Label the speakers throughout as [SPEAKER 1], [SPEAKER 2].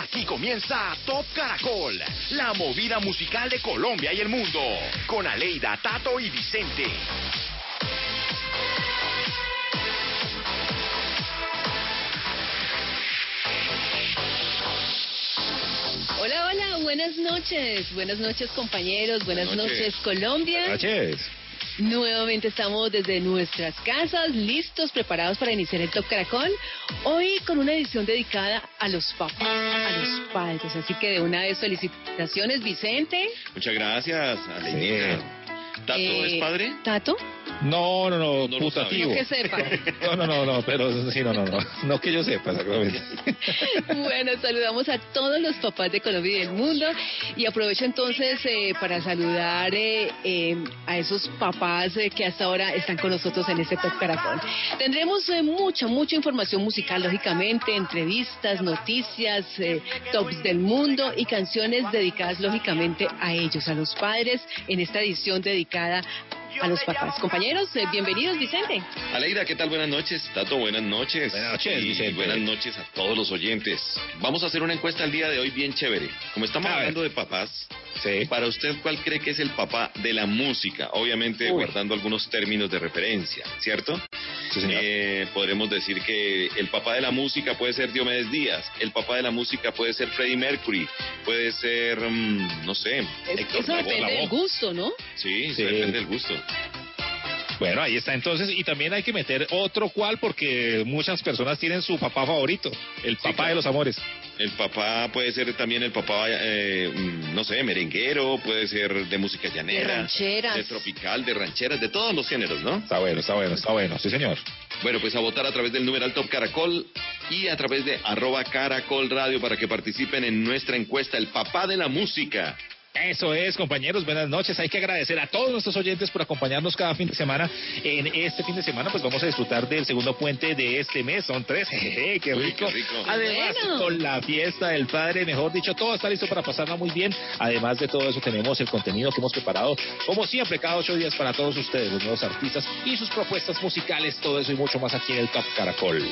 [SPEAKER 1] Aquí comienza Top Caracol, la movida musical de Colombia y el mundo, con Aleida, Tato y Vicente.
[SPEAKER 2] Hola, hola, buenas noches. Buenas noches, compañeros. Buenas,
[SPEAKER 3] Buenas noches.
[SPEAKER 2] noches, Colombia.
[SPEAKER 3] Noches.
[SPEAKER 2] Nuevamente estamos desde nuestras casas, listos, preparados para iniciar el Top Caracol. Hoy con una edición dedicada a los papás, a los padres. Así que de una vez felicitaciones, Vicente.
[SPEAKER 3] Muchas gracias, Aleida. ¿Tato
[SPEAKER 2] Eh,
[SPEAKER 3] es padre?
[SPEAKER 2] ¿Tato?
[SPEAKER 4] No, no, no,
[SPEAKER 3] No
[SPEAKER 4] putativo.
[SPEAKER 2] No que sepa.
[SPEAKER 4] No, no, no, no, pero sí, no, no, no. No que yo sepa, exactamente.
[SPEAKER 2] Bueno, saludamos a todos los papás de Colombia y del mundo y aprovecho entonces eh, para saludar eh, eh, a esos papás eh, que hasta ahora están con nosotros en este Top Caracol. Tendremos eh, mucha, mucha información musical, lógicamente, entrevistas, noticias, eh, tops del mundo y canciones dedicadas, lógicamente, a ellos, a los padres, en esta edición dedicada a los papás. Compañeros, eh, bienvenidos, Vicente.
[SPEAKER 3] Aleida, ¿qué tal? Buenas noches. Tato, buenas noches.
[SPEAKER 4] Buenas noches,
[SPEAKER 3] Y
[SPEAKER 4] Vicente.
[SPEAKER 3] buenas noches a todos los oyentes. Vamos a hacer una encuesta el día de hoy bien chévere. Como estamos
[SPEAKER 4] A ver.
[SPEAKER 3] hablando de papás,
[SPEAKER 4] Sí.
[SPEAKER 3] para usted, ¿cuál cree que es el papá de la música? Obviamente,
[SPEAKER 4] Uy.
[SPEAKER 3] guardando algunos términos de referencia, ¿cierto?
[SPEAKER 4] Sí, señor.
[SPEAKER 3] Eh, podremos decir que el papá de la música puede ser Diomedes Díaz, el papá de la música puede ser Freddie Mercury, puede ser, mm, no sé,
[SPEAKER 2] Eh,
[SPEAKER 3] Héctor
[SPEAKER 2] Eso depende del gusto, ¿no?
[SPEAKER 3] Sí,
[SPEAKER 4] Sí.
[SPEAKER 3] depende del gusto.
[SPEAKER 4] Bueno, ahí está entonces. Y también hay que meter otro cual porque muchas personas tienen su papá favorito, el papá
[SPEAKER 3] claro.
[SPEAKER 4] de los amores.
[SPEAKER 3] El papá puede ser también el papá, eh, mm, no sé, merenguero, puede ser de música llanera,
[SPEAKER 2] De rancheras.
[SPEAKER 3] de tropical, de rancheras, de todos los géneros, ¿no?
[SPEAKER 4] Está bueno, está bueno, está bueno. Sí, señor.
[SPEAKER 3] Bueno, pues a votar a través del numeral Top Caracol y a través de arroba Caracol Radio para que participen en nuestra encuesta El Papá de la Música.
[SPEAKER 4] Eso es, compañeros, buenas noches. Hay que agradecer a todos nuestros oyentes por acompañarnos cada fin de semana. En este fin de semana, pues vamos a disfrutar del segundo puente de este mes. Son tres, jejeje, qué
[SPEAKER 3] Uy,
[SPEAKER 4] rico.
[SPEAKER 3] qué rico.
[SPEAKER 4] Además,
[SPEAKER 2] Bueno.
[SPEAKER 4] con la fiesta del padre, mejor dicho, todo está listo para pasarla muy bien. Además de todo eso, tenemos el contenido que hemos preparado, como siempre, cada ocho días para todos ustedes, los nuevos artistas y sus propuestas musicales. Todo eso y mucho más aquí en el Top Caracol.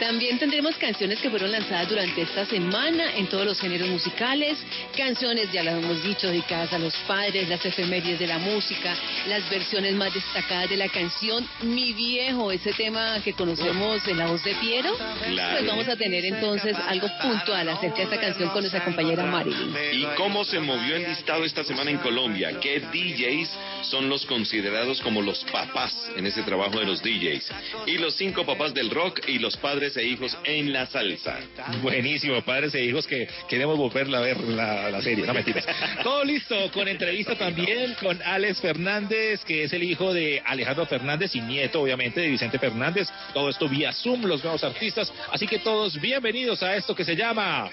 [SPEAKER 2] También tendremos canciones que fueron lanzadas durante esta semana en todos los géneros musicales, canciones, ya lo hemos dicho, dedicadas a los padres, las efemérides de la música, las versiones más destacadas de la canción Mi Viejo, ese tema que conocemos en la voz de Piero.
[SPEAKER 3] Claro.
[SPEAKER 2] Pues vamos a tener entonces algo puntual acerca de esta canción con nuestra compañera Marilyn.
[SPEAKER 3] ¿Y cómo se movió el listado esta semana en Colombia? ¿Qué DJs son los considerados como los papás en ese trabajo de los DJs? Y los cinco papás del rock y los padres e hijos en la salsa.
[SPEAKER 4] Buenísimo, padres e hijos que queremos volver a ver la, la serie, no mentiras. Todo listo, con entrevista también con Alex Fernández, que es el hijo de Alejandro Fernández y nieto, obviamente, de Vicente Fernández. Todo esto vía Zoom, los nuevos artistas. Así que todos bienvenidos a esto que se llama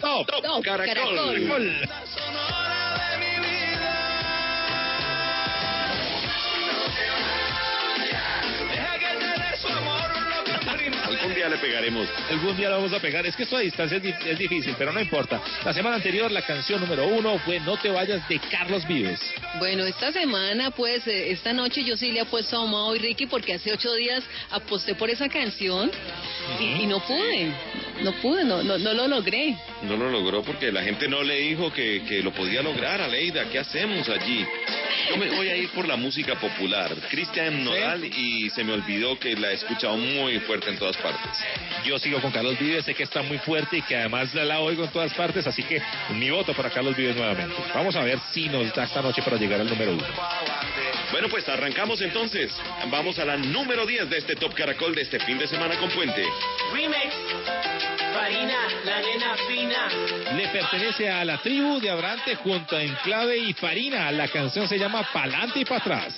[SPEAKER 4] Top,
[SPEAKER 2] Top
[SPEAKER 3] Caracol.
[SPEAKER 2] Caracol.
[SPEAKER 3] Día le pegaremos.
[SPEAKER 4] Algún día lo vamos a pegar. Es que esto a distancia es, di- es difícil, pero no importa. La semana anterior, la canción número uno fue No te vayas de Carlos Vives.
[SPEAKER 2] Bueno, esta semana, pues, eh, esta noche yo sí le apuesto a Mao y Ricky porque hace ocho días aposté por esa canción y, y no pude, no pude, no, no, no lo logré.
[SPEAKER 3] No lo logró porque la gente no le dijo que, que lo podía lograr, Aleida. ¿Qué hacemos allí? Yo me voy a ir por la música popular. Cristian Nodal y se me olvidó que la he escuchado muy fuerte en todas partes.
[SPEAKER 4] Yo sigo con Carlos Vives, sé que está muy fuerte y que además la, la oigo en todas partes, así que mi voto para Carlos Vives nuevamente. Vamos a ver si nos da esta noche para llegar al número uno.
[SPEAKER 3] Bueno, pues arrancamos entonces. Vamos a la número 10 de este Top Caracol de este fin de semana con Puente.
[SPEAKER 5] Remix. Farina, la nena fina.
[SPEAKER 4] Le pertenece a la tribu de Abrante junto a Enclave y Farina. La canción se llama Pa'lante y para atrás.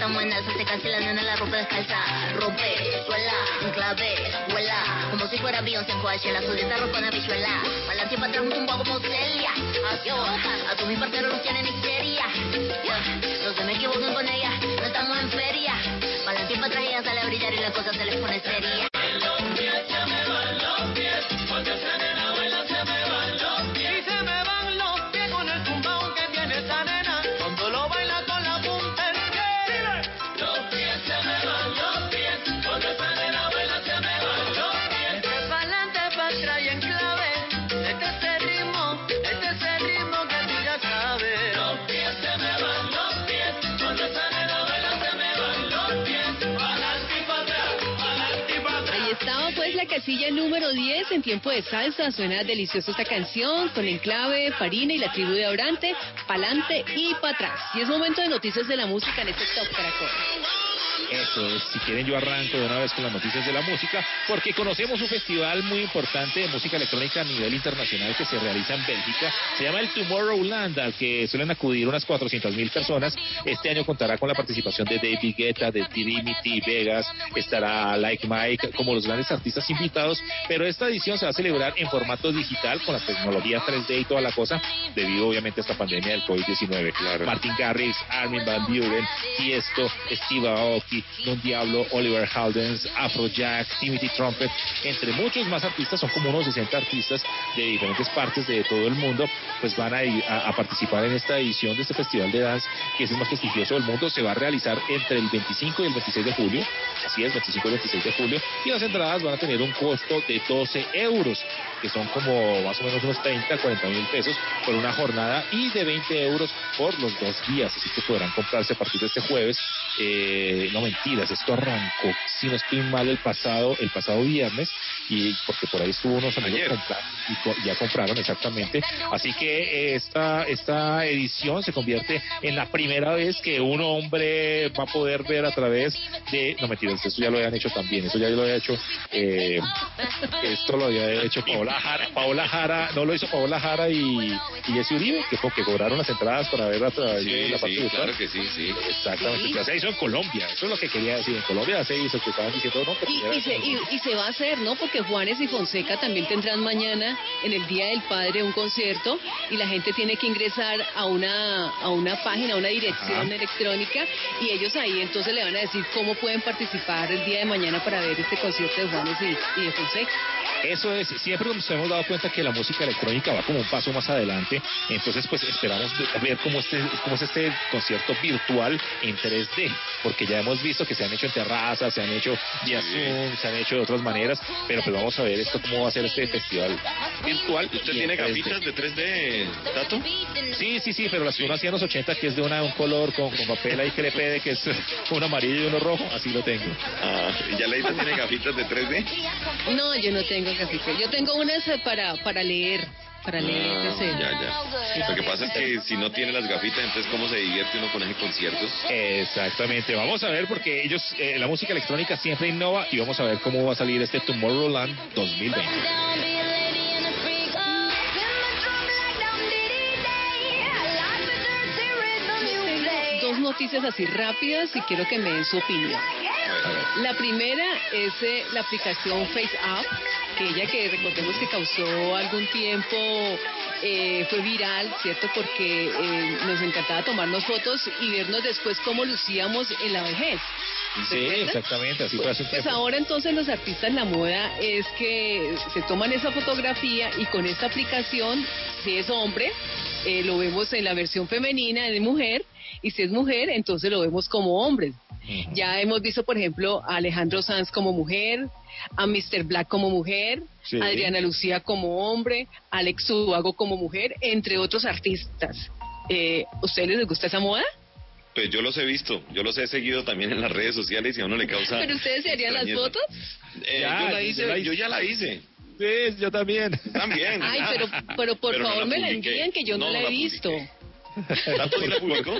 [SPEAKER 5] En
[SPEAKER 6] alza. Se cansa y la la ropa descalza. Rompe, suela, enclave, vuela. Como si fuera Beyoncé en Coachella. Su dieta ropa una bichuela. Pa'lante y pa' atrás un tumbo como Celia. A tu mi partero los tienen histeria. No se me equivoquen con ella. No estamos en feria. Pa'lante y pa' atrás ella sale a brillar y la cosa se les pone seria.
[SPEAKER 5] La
[SPEAKER 2] casilla número 10 en tiempo de salsa. Suena deliciosa esta canción con Enclave, Farina y la tribu de Orante, pa'lante y para atrás. Y es momento de noticias de la música en este Top Caracol.
[SPEAKER 4] Eso es, si quieren yo arranco de una vez con las noticias de la música, porque conocemos un festival muy importante de música electrónica a nivel internacional que se realiza en Bélgica, se llama el Tomorrowland, al que suelen acudir unas 400 mil personas. Este año contará con la participación de David Guetta, de Trinity Vegas, estará Like Mike, como los grandes artistas invitados, pero esta edición se va a celebrar en formato digital con la tecnología 3D y toda la cosa, debido obviamente a esta pandemia del COVID-19.
[SPEAKER 3] Claro.
[SPEAKER 4] Martin Garrix, Armin Van Buren, Tiesto, Steve Aoki, Don Diablo, Oliver Haldens, Afrojack, Timothy Trumpet, entre muchos más artistas, son como unos 60 artistas de diferentes partes de todo el mundo, pues van a, a, a participar en esta edición de este festival de dance, que es el más prestigioso del mundo, se va a realizar entre el 25 y el 26 de julio, así es, 25 y 26 de julio, y las entradas van a tener un costo de 12 euros, que son como más o menos unos 30 a 40 mil pesos por una jornada y de 20 euros por los dos días, así que podrán comprarse a partir de este jueves. Eh, no mentiras, esto arrancó, si no estoy mal, el pasado, el pasado viernes, y porque por ahí estuvo unos amigos comprar- y co- ya compraron exactamente. Así que esta, esta edición se convierte en la primera vez que un hombre va a poder ver a través de, no mentiras, eso ya lo habían hecho también, eso ya lo había hecho, eh, esto lo había hecho Paola Jara, Paola Jara, no lo hizo Paola Jara y, y Jesse Uribe, que, que cobraron las entradas para ver a través de la parte
[SPEAKER 3] sí, claro que sí, sí.
[SPEAKER 4] Exactamente, se hizo en Colombia, eso es lo que quería decir, en Colombia se hizo, que estaban diciendo, no,
[SPEAKER 2] Y, y se, y, y se va a hacer, ¿no? Porque Juanes y Fonseca también tendrán mañana, en el Día del Padre, un concierto y la gente tiene que ingresar a una, a una página, a una dirección
[SPEAKER 4] Ajá.
[SPEAKER 2] electrónica y ellos ahí entonces le van a decir cómo pueden participar el día de mañana para ver este concierto de Juanes y, y de Fonseca.
[SPEAKER 4] Eso es, siempre nos hemos dado cuenta que la música electrónica va como un paso más adelante, entonces pues esperamos ver cómo, este, cómo es este concierto virtual en 3D, porque ya hemos visto que se han hecho en terrazas, se han hecho vía. Zoom, se han hecho de otras maneras, pero pues vamos a ver esto cómo va a ser este festival virtual.
[SPEAKER 3] ¿Usted tiene
[SPEAKER 4] 3D.
[SPEAKER 3] gafitas de 3D, Tato?
[SPEAKER 4] Sí, sí, sí, pero las que uno hacía en los 80, que es de una, un color con, con papel ahí que le pede, que es uno amarillo y uno rojo, así lo tengo.
[SPEAKER 3] Ah, ¿ya Leida tiene gafitas de 3D?
[SPEAKER 2] No, yo no tengo café. Yo tengo unas para, para leer, para leer.
[SPEAKER 3] Ah,
[SPEAKER 2] yo sé.
[SPEAKER 3] ya, ya. Lo que pasa es que si no tiene las gafitas, entonces ¿cómo se divierte uno con ese conciertos?
[SPEAKER 4] Exactamente, vamos a ver porque ellos, eh, la música electrónica siempre innova y vamos a ver cómo va a salir este Tomorrowland 2020.
[SPEAKER 2] Dos noticias así rápidas y quiero que me den su opinión. La primera es eh, la aplicación FaceApp, que ella que recordemos que causó algún tiempo, eh, fue viral, ¿cierto? Porque eh, nos encantaba tomarnos fotos y vernos después cómo lucíamos en la vejez.
[SPEAKER 4] Sí, exactamente, así fue
[SPEAKER 2] Pues
[SPEAKER 4] tiempo.
[SPEAKER 2] ahora entonces los artistas la moda es que se toman esa fotografía y con esta aplicación, si es hombre, eh, lo vemos en la versión femenina de mujer y si es mujer, entonces lo vemos como hombre. Ya hemos visto, por ejemplo, a Alejandro Sanz como mujer, a Mr. Black como mujer,
[SPEAKER 4] Sí.
[SPEAKER 2] a Adriana Lucía como hombre, a Alex Subago como mujer, entre otros artistas. Eh, ¿Ustedes les gusta esa moda?
[SPEAKER 3] Pues yo los he visto, yo los he seguido también en las redes sociales y a uno le causa...
[SPEAKER 2] ¿Pero ustedes se harían las fotos?
[SPEAKER 3] Eh,
[SPEAKER 4] Ya,
[SPEAKER 3] yo, la
[SPEAKER 4] yo
[SPEAKER 3] hice,
[SPEAKER 4] la hice.
[SPEAKER 3] yo ya la hice.
[SPEAKER 4] Sí, yo también.
[SPEAKER 3] También.
[SPEAKER 2] Ay, pero, pero por
[SPEAKER 3] Pero no
[SPEAKER 2] favor
[SPEAKER 3] la
[SPEAKER 2] me la envíen que yo no,
[SPEAKER 3] No,
[SPEAKER 2] la he
[SPEAKER 3] la
[SPEAKER 2] visto.
[SPEAKER 3] publiqué. ¿Tanto sí la publicó?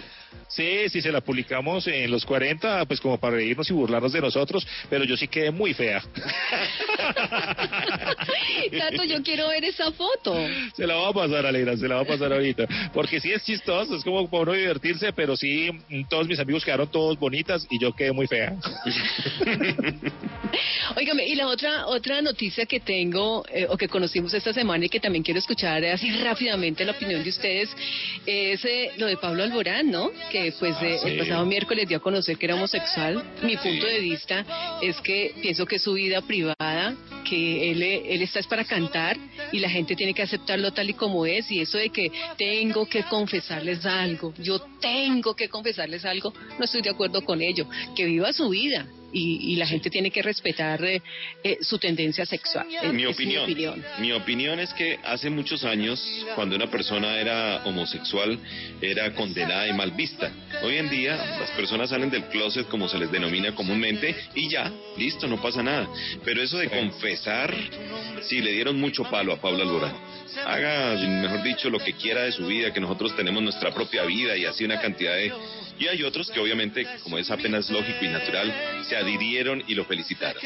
[SPEAKER 4] Sí, sí, se la publicamos en los 40, pues como para reírnos y burlarnos de nosotros, pero yo sí quedé muy fea.
[SPEAKER 2] Tato, yo quiero ver esa foto.
[SPEAKER 4] Se la va a pasar, Alegra, se la va a pasar ahorita. Porque sí es chistoso, es como para uno divertirse, pero sí, mm, todos mis amigos quedaron todos bonitas y yo quedé muy fea.
[SPEAKER 2] Óigame, y la otra otra noticia que tengo eh, o que conocimos esta semana y que también quiero escuchar así rápidamente la opinión de ustedes es eh, lo de Pablo Alborán, ¿no? Que pues eh,
[SPEAKER 4] sí.
[SPEAKER 2] el pasado miércoles dio a conocer que era homosexual. Mi punto de vista es que pienso que es su vida privada, que él eh, él está es para cantar y la gente tiene que aceptarlo tal y como es y eso de que tengo que confesarles algo, yo tengo que confesarles algo, no estoy de acuerdo con ello. Que viva su vida y, y la gente tiene que respetar eh, eh, su tendencia sexual.
[SPEAKER 3] Mi
[SPEAKER 2] es
[SPEAKER 3] opinión,
[SPEAKER 2] mi opinión.
[SPEAKER 3] mi opinión es que hace muchos años, cuando una persona era homosexual, era condenada y mal vista. Hoy en día, las personas salen del closet, como se les denomina comúnmente, y ya, listo, no pasa nada. Pero eso de confesar, sí, le dieron mucho palo a Pablo Alborán. Haga, mejor dicho, lo que quiera de su vida, que nosotros tenemos nuestra propia vida y así una cantidad de... Y hay otros que obviamente, como es apenas lógico y natural, se adhirieron y lo felicitaron.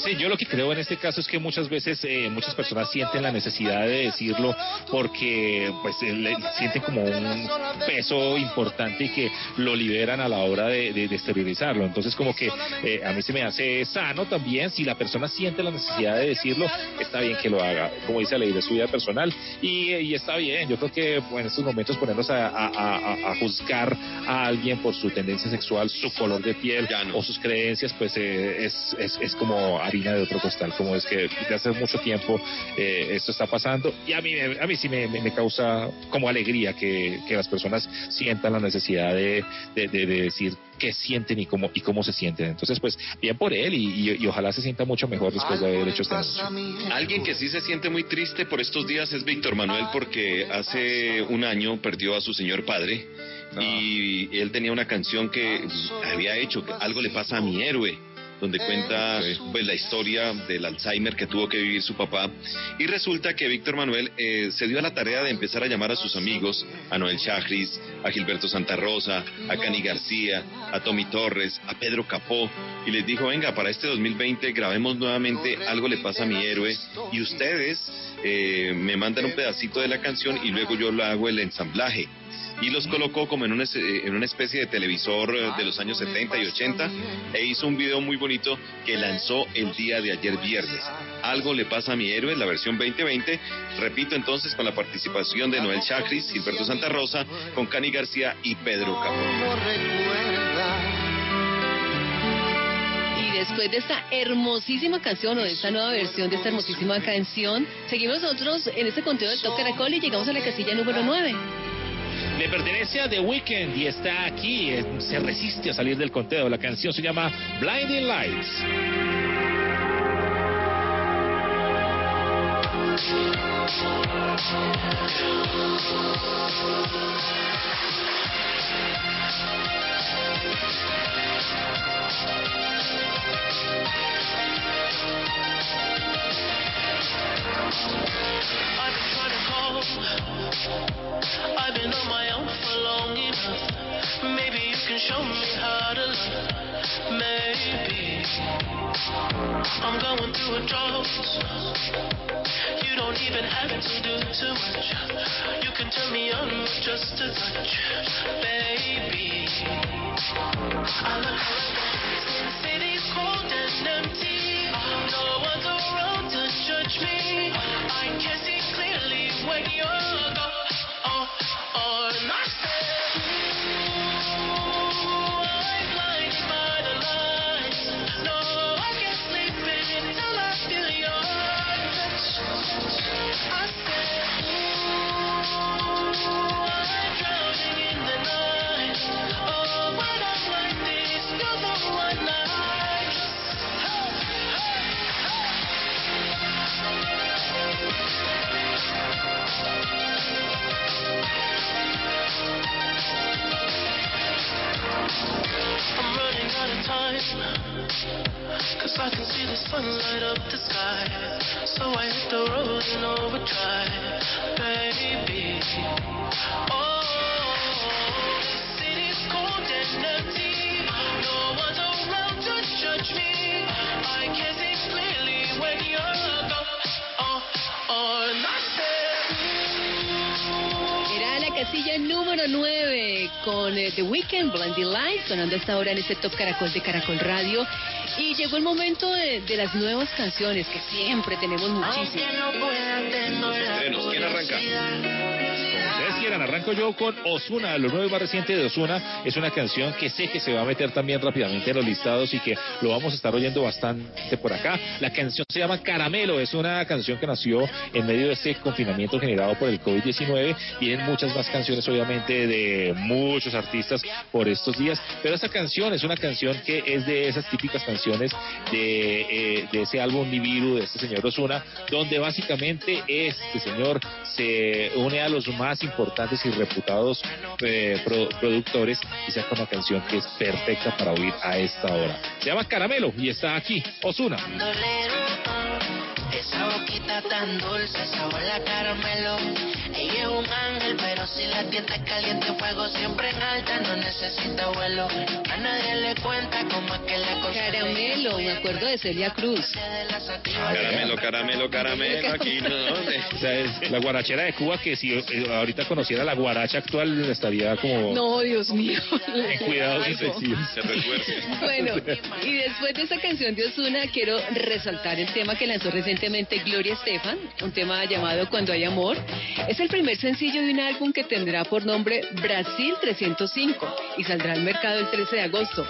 [SPEAKER 4] Sí, yo lo que creo en este caso es que muchas veces eh, muchas personas sienten la necesidad de decirlo porque pues eh, le- sienten como un peso importante y que lo liberan a la hora de, de- de exteriorizarlo. Entonces como que eh, a mí se me hace sano también si la persona siente la necesidad de decirlo, está bien que lo haga. Como dice la ley de su vida personal y, y está bien. Yo creo que en estos momentos ponernos a, a- a- a juzgar a alguien por su tendencia sexual, su color de piel
[SPEAKER 3] no.
[SPEAKER 4] o sus creencias, pues eh, es, es, es como harina de otro costal, como es que desde hace mucho tiempo eh, esto está pasando y a mí, me- a mí sí me, me- me causa como alegría que, que las personas sientan la necesidad de, de, de- de decir qué sienten y cómo, y cómo se sienten. Entonces, pues bien por él y, y- y ojalá se sienta mucho mejor después de haber hecho este anuncio.
[SPEAKER 3] Alguien que sí se siente muy triste por estos días es Víctor Manuel porque hace un año perdió a su señor padre y él tenía una canción que había hecho, que algo le pasa a mi héroe, donde cuenta pues la historia del Alzheimer que tuvo que vivir su papá y resulta que Víctor Manuel eh, se dio a la tarea de empezar a llamar a sus amigos, a Noel Chagris, a Gilberto Santa Rosa, a Cani García, a Tommy Torres, a Pedro Capó y les dijo, venga, para este 2020 grabemos nuevamente Algo le pasa a mi héroe y ustedes eh, me mandan un pedacito de la canción y luego yo lo hago el ensamblaje. Y los colocó como en una, eh, en una especie de televisor eh, de los años 70 y 80 e hizo un video muy bonito que lanzó el día de ayer viernes. Algo le pasa a mi héroe, la versión 2020. Repito entonces con la participación de Noel Chagris, Gilberto Santa Rosa, con Cani García y Pedro Capó.
[SPEAKER 2] Y después de esta hermosísima canción o de esta nueva versión de esta hermosísima canción, seguimos nosotros en este conteo del Top Caracol y llegamos a la casilla número 9.
[SPEAKER 4] Le pertenece a The Weeknd y está aquí, eh, se resiste a salir del conteo. La canción se llama Blinding Lights.
[SPEAKER 5] I've been trying to call. I've been on my own for long enough. Maybe you can show me how to love. Maybe I'm going through a drought. You don't even have to do too much. You can turn me on with just a touch, baby. I city's cold and empty. No I can see clearly when you're gone. Oh, oh, I can see the sun light up the sky. So I hit the road in overdrive, baby. Oh, The city's cold and empty. No one's around to judge me. I can't see clearly when you're gone. Oh, oh, and I
[SPEAKER 2] casilla número 9 con eh, The Weeknd, Blinding Lights, sonando hasta ahora en este Top Caracol de Caracol Radio. Y llegó el momento de, de las nuevas canciones, que siempre tenemos muchísimas.
[SPEAKER 3] Estrenos, ¿quién arranca?
[SPEAKER 4] Ustedes quieran, arranco yo con Osuna, lo nuevo y más reciente de Osuna. Es una canción que sé que se va a meter también rápidamente en los listados y que lo vamos a estar oyendo bastante por acá. La canción se llama Caramelo, es una canción que nació en medio de este confinamiento generado por el COVID-19. Vienen muchas más canciones, obviamente, de muchos artistas por estos días, pero esta canción es una canción que es de esas típicas canciones de, eh, de ese álbum Nibiru de este señor Osuna, donde básicamente este señor se une a los más importantes y reputados eh, pro- productores y saca una canción que es perfecta para oír a esta hora. Se llama Caramelo y está aquí, Osuna.
[SPEAKER 5] Esa boquita tan dulce, sabor a caramelo. Ella es un ángel, pero si la tienda es caliente, fuego siempre en alta, no necesita vuelo. A nadie le cuenta cómo es que la cosa
[SPEAKER 2] Caramelo, me acuerdo de Celia Cruz.
[SPEAKER 3] Caramelo, caramelo, caramelo, aquí no.
[SPEAKER 4] O sea, es la guarachera de Cuba que si eh, ahorita conociera la guaracha actual estaría como
[SPEAKER 2] No, Dios mío.
[SPEAKER 4] en cuidados intensivos.
[SPEAKER 3] Se.
[SPEAKER 2] Bueno, y después de esta canción de Osuna, quiero resaltar el tema que lanzó Gloria Estefan, un tema llamado Cuando hay amor. Es el primer sencillo de un álbum que tendrá por nombre Brasil 305 y saldrá al mercado el 13 de agosto.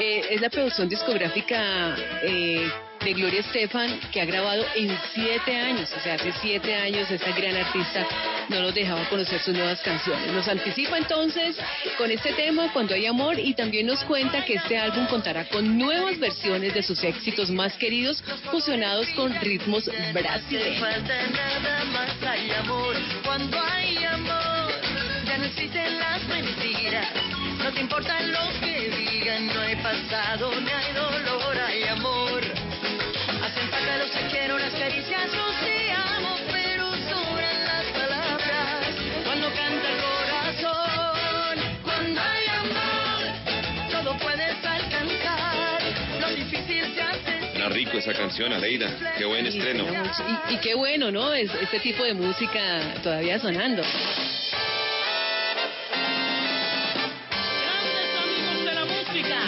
[SPEAKER 2] Eh, es la producción discográfica eh, de Gloria Estefan que ha grabado en siete años, o sea, hace siete años esta gran artista no nos dejaba conocer sus nuevas canciones. Nos anticipa entonces con este tema Cuando hay amor y también nos cuenta que este álbum contará con nuevas versiones de sus éxitos más queridos fusionados con ritmos brasileños.
[SPEAKER 5] no te importa lo que digan, no hay pasado ni. Falta los te quiero, las caricias, los te amo, pero sobran las palabras. Cuando canta el corazón, cuando hay amor, todo puedes alcanzar. Lo difícil se hace.
[SPEAKER 3] Suena rico esa canción, Aleida. Qué buen
[SPEAKER 2] Sí,
[SPEAKER 3] estreno.
[SPEAKER 2] Y, y qué bueno, ¿no? Es, este tipo de música todavía sonando.
[SPEAKER 5] Grandes amigos de la música,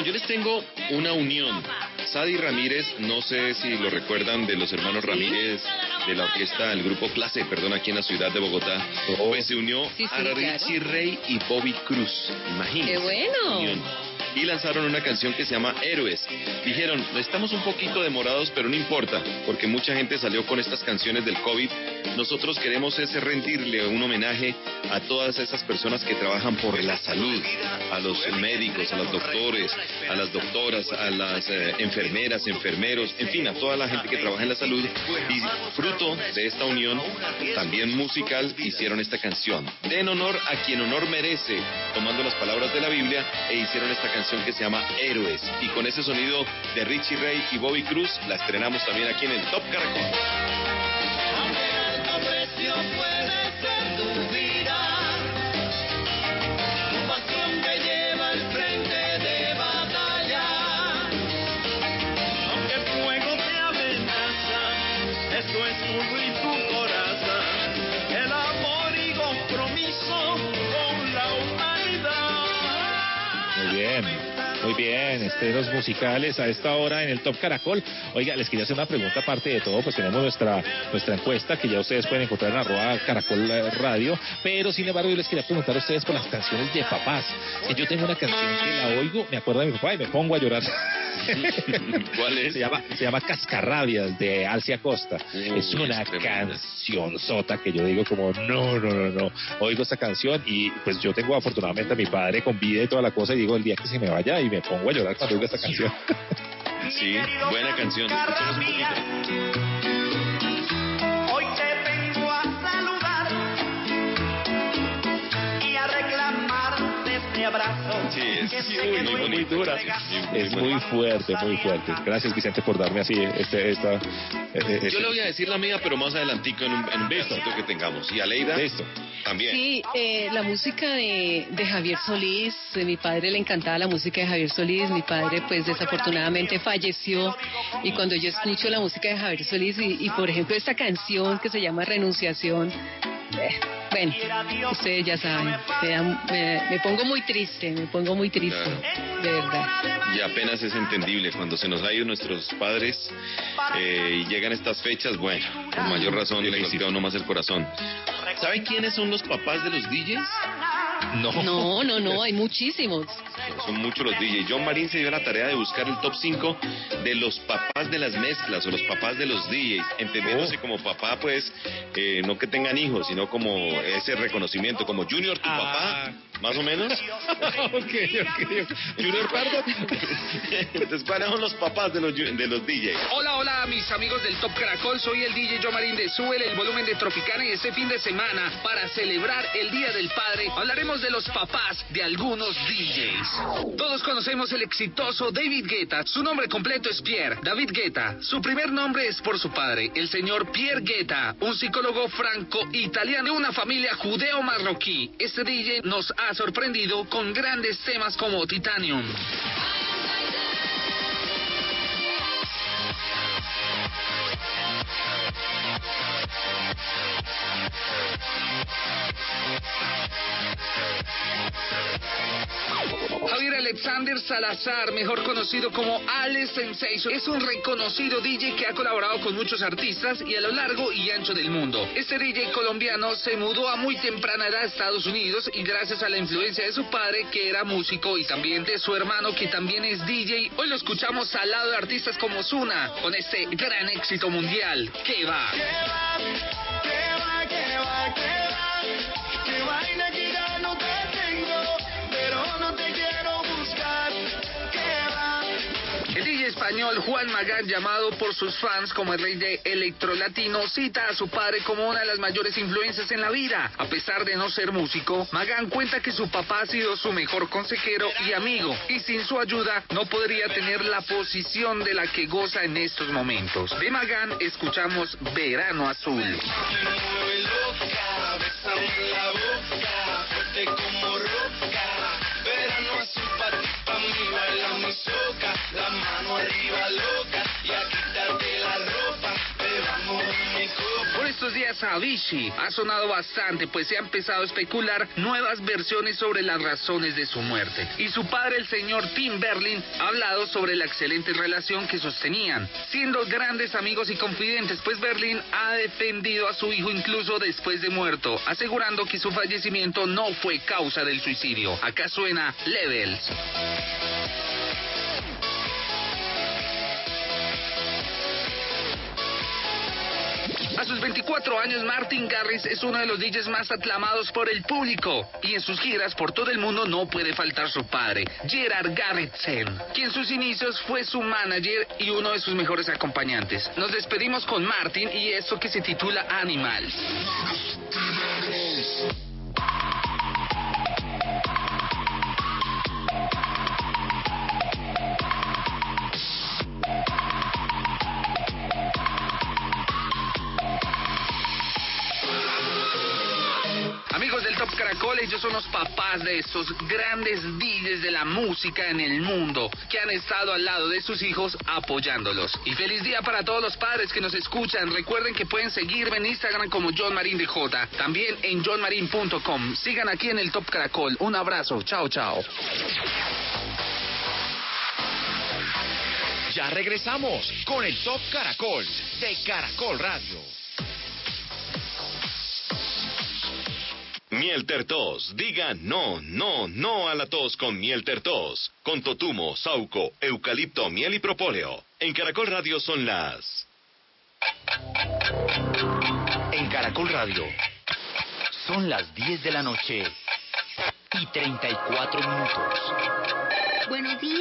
[SPEAKER 3] Bueno, yo les tengo una unión. Sadi Ramírez, no sé si lo recuerdan de los hermanos Ramírez de la orquesta, el grupo Clase, perdón, aquí en la ciudad de Bogotá, pues se unió
[SPEAKER 2] Sí, sí,
[SPEAKER 3] a Richie
[SPEAKER 2] claro.
[SPEAKER 3] Rey y Bobby Cruz. Imagínense.
[SPEAKER 2] ¡Qué bueno!
[SPEAKER 3] unión. Y lanzaron una canción que se llama Héroes. Dijeron, estamos un poquito demorados, pero no importa, porque mucha gente salió con estas canciones del COVID. Nosotros queremos ese rendirle un homenaje a todas esas personas que trabajan por la salud, a los médicos, a los doctores, a las doctoras, a las eh, enfermeras, enfermeros, en fin, a toda la gente que trabaja en la salud. Y fruto de esta unión, también musical, hicieron esta canción. Den honor a quien honor merece, tomando las palabras de la Biblia, e hicieron esta canción que se llama Héroes. Y con ese sonido de Richie Ray y Bobby Cruz, la estrenamos también aquí en el Top Caracol.
[SPEAKER 5] Alto a.m.
[SPEAKER 4] Muy bien, estrenos musicales a esta hora en el Top Caracol. Oiga, les quería hacer una pregunta aparte de todo, pues tenemos nuestra nuestra encuesta que ya ustedes pueden encontrar en arroba Caracol Radio, pero sin embargo yo les quería preguntar a ustedes por las canciones de papás. Si yo tengo una canción que la oigo, me acuerdo de mi papá y me pongo a llorar.
[SPEAKER 3] ¿Cuál es?
[SPEAKER 4] Se llama, se llama Cascarrabias de Alcia Costa.
[SPEAKER 3] Uh,
[SPEAKER 4] es una
[SPEAKER 3] es
[SPEAKER 4] canción sota que yo digo como no, no, no, no. Oigo esta canción y pues yo tengo afortunadamente a mi padre con vida y toda la cosa y digo el día que se me vaya y me pongo a llorar cuando oigo esta canción.
[SPEAKER 3] Sí, buena canción. Escuchemos un poquito.
[SPEAKER 5] Hoy te vengo a saludar y a reclamarte este abrazo
[SPEAKER 3] Sí, es
[SPEAKER 4] Muy, muy, muy dura.
[SPEAKER 3] Sí,
[SPEAKER 4] Es muy fuerte, muy fuerte. Gracias, Vicente, por darme así este, esta... eh, eh,
[SPEAKER 3] Yo le voy a decir la mía, pero más adelantico en un, en un que tengamos. Y Aleida
[SPEAKER 4] Listo.
[SPEAKER 3] también.
[SPEAKER 2] Sí, eh, la música de, de Javier Solís, de mi padre le encantaba la música de Javier Solís, mi padre pues desafortunadamente falleció y cuando yo escucho la música de Javier Solís y, y, por ejemplo esta canción que se llama Renunciación, eh, bueno, ustedes ya saben, me, da- me- me pongo muy triste, me pongo muy triste, de verdad.
[SPEAKER 3] Y apenas es entendible cuando se nos ha ido nuestros padres eh, y llegan estas fechas, bueno, con mayor razón le golpea uno más el corazón. ¿Sabe quiénes son los papás de los DJs?
[SPEAKER 4] No.
[SPEAKER 2] No, no, no, hay muchísimos.
[SPEAKER 3] Son muchos los DJs. John Marín se dio la tarea de buscar el top 5 de los papás de las mezclas o los papás de los DJs, entendiéndose
[SPEAKER 4] Oh.
[SPEAKER 3] como papá, pues, eh, no que tengan hijos, sino como ese reconocimiento, como Junior, tu
[SPEAKER 4] Ah.
[SPEAKER 3] papá, más o menos.
[SPEAKER 4] ok, ok, ok. Junior Pardo.
[SPEAKER 3] Entonces, ¿cuáles son los papás de los, de los DJs?
[SPEAKER 7] Hola, hola, mis amigos del Top Caracol. Soy el DJ Joe Marín de Súbele el volumen de Tropicana y este fin de semana, para celebrar el Día del Padre, hablaremos de los papás de algunos DJs. Todos conocemos el exitoso David Guetta. Su nombre completo es Pierre David Guetta. Su primer nombre es por su padre, el señor Pierre Guetta, un psicólogo franco-italiano de una familia judeo-marroquí. Este DJ nos ha sorprendido con grandes temas como Titanium. Javier Alexander Salazar, mejor conocido como Ale Sensation, es un reconocido DJ que ha colaborado con muchos artistas y a lo largo y ancho del mundo. Este DJ colombiano se mudó a muy temprana edad a Estados Unidos y gracias a la influencia de su padre, que era músico, y también de su hermano, que también es DJ, hoy lo escuchamos al lado de artistas como Zuna, con este gran éxito mundial. ¿Qué va? El DJ español Juan Magán, llamado por sus fans como el rey de electro latino, cita a su padre como una de las mayores influencias en la vida. A pesar de no ser músico, Magán cuenta que su papá ha sido su mejor consejero y amigo, y sin su ayuda no podría tener la posición de la que goza en estos momentos. De Magán escuchamos Verano Azul. Por estos días Avicii ha sonado bastante, pues se ha empezado a especular nuevas versiones sobre las razones de su muerte. Y su padre, el señor Tim Berlin, ha hablado sobre la excelente relación que sostenían, siendo grandes amigos y confidentes, pues Berlin ha defendido a su hijo incluso después de muerto, asegurando que su fallecimiento no fue causa del suicidio. Acá suena Levels. A sus 24 años, Martin Garrix es uno de los DJs más aclamados por el público. Y en sus giras por todo el mundo no puede faltar su padre, Gerard Garritzen, quien en sus inicios fue su manager y uno de sus mejores acompañantes. Nos despedimos con Martin y esto que se titula Animals. Son los papás de estos grandes DJs de la música en el mundo que han estado al lado de sus hijos apoyándolos. Y feliz día para todos los padres que nos escuchan. Recuerden que pueden seguirme en Instagram como John Marín de J, también en johnmarin.com. Sigan aquí en el Top Caracol. Un abrazo. Chao, chao.
[SPEAKER 1] Ya regresamos con el Top Caracol de Caracol Radio.
[SPEAKER 3] Miel Tertos, diga no, no, no a la tos con Miel Tertos, con totumo, sauco, eucalipto, miel y propóleo. En Caracol Radio son las...
[SPEAKER 8] En Caracol Radio. Son las 10 de la noche y 34 minutos.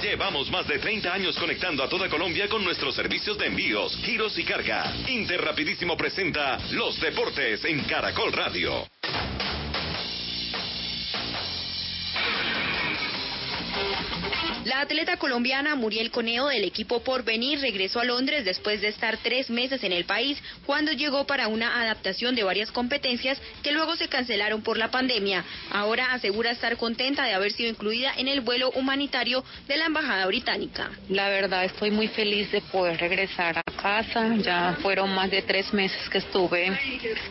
[SPEAKER 9] Llevamos más de 30 años conectando a toda Colombia con nuestros servicios de envíos, giros y carga. Interrapidísimo presenta Los Deportes en Caracol Radio.
[SPEAKER 10] La atleta colombiana Muriel Coneo del equipo Porvenir regresó a Londres después de estar tres meses en el país cuando llegó para una adaptación de varias competencias que luego se cancelaron por la pandemia. Ahora asegura estar contenta de haber sido incluida en el vuelo humanitario de la Embajada Británica.
[SPEAKER 11] La verdad estoy muy feliz de poder regresar a casa. Ya fueron más de tres meses que estuve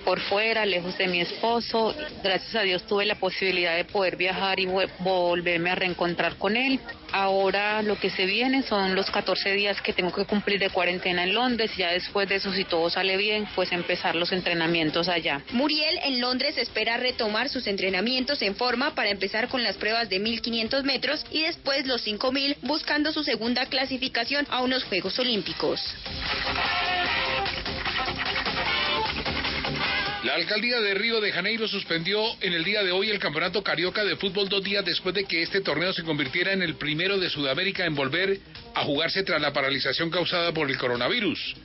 [SPEAKER 11] por fuera, lejos de mi esposo. Gracias a Dios tuve la posibilidad de poder viajar y vo- volverme a reencontrar con él. Ahora lo que se viene son los 14 días que tengo que cumplir de cuarentena en Londres. Ya después de eso, si todo sale bien, pues empezar los entrenamientos allá.
[SPEAKER 10] Muriel en Londres espera retomar sus entrenamientos en forma para empezar con las pruebas de 1500 metros y después los 5000 buscando su segunda clasificación a unos Juegos Olímpicos.
[SPEAKER 12] La alcaldía de Río de Janeiro suspendió en el día de hoy el campeonato carioca de fútbol dos días después de que este torneo se convirtiera en el primero de Sudamérica en volver a jugarse tras la paralización causada por el coronavirus.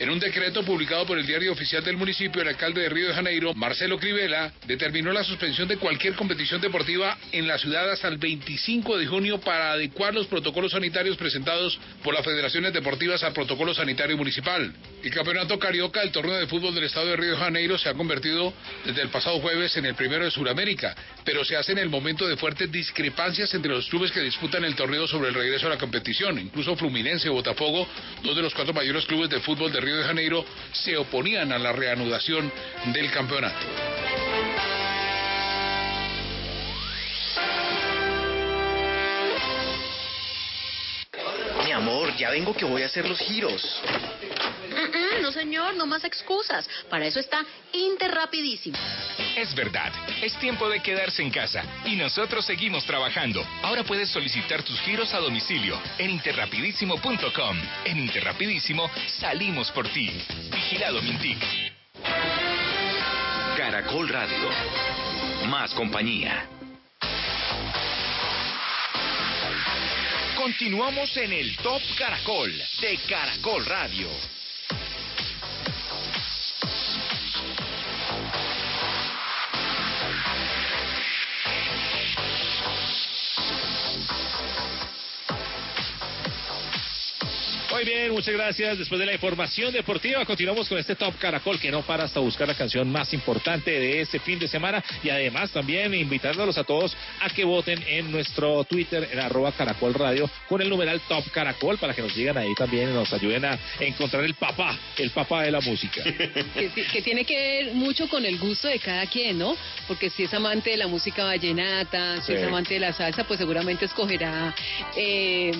[SPEAKER 12] En un decreto publicado por el diario oficial del municipio, el alcalde de Río de Janeiro, Marcelo Crivella, determinó la suspensión de cualquier competición deportiva en la ciudad hasta el 25 de junio para adecuar los protocolos sanitarios presentados por las federaciones deportivas al protocolo sanitario municipal. El campeonato carioca, el torneo de fútbol del estado de Río de Janeiro, se ha convertido desde el pasado jueves en el primero de Sudamérica, pero se hace en el momento de fuertes discrepancias entre los clubes que disputan el torneo sobre el regreso a la competición. Incluso Fluminense y Botafogo, dos de los cuatro mayores clubes de fútbol de Río de Janeiro, se oponían a la reanudación del campeonato.
[SPEAKER 13] Mi amor, ya vengo que voy a hacer los giros.
[SPEAKER 14] Mm, mm, no, señor, no más excusas. Para eso está Interrapidísimo.
[SPEAKER 15] Es verdad, es tiempo de quedarse en casa y nosotros seguimos trabajando. Ahora puedes solicitar tus giros a domicilio en interrapidísimo.com. En Interrapidísimo salimos por ti. Vigilado Mintic.
[SPEAKER 9] Caracol Radio. Más compañía. Continuamos en el Top Caracol de Caracol Radio.
[SPEAKER 4] Muy bien, muchas gracias. Después de la información deportiva, continuamos con este Top Caracol que no para hasta buscar la canción más importante de este fin de semana y además también invitándolos a todos a que voten en nuestro Twitter en arroba Caracol Radio con el numeral Top Caracol para que nos digan ahí también y nos ayuden a encontrar el papá, el papá de la música.
[SPEAKER 2] que, ti- que tiene que ver mucho con el gusto de cada quien, ¿no? Porque si es amante de la música vallenata, si
[SPEAKER 4] Sí.
[SPEAKER 2] es amante de la salsa, pues seguramente escogerá eh,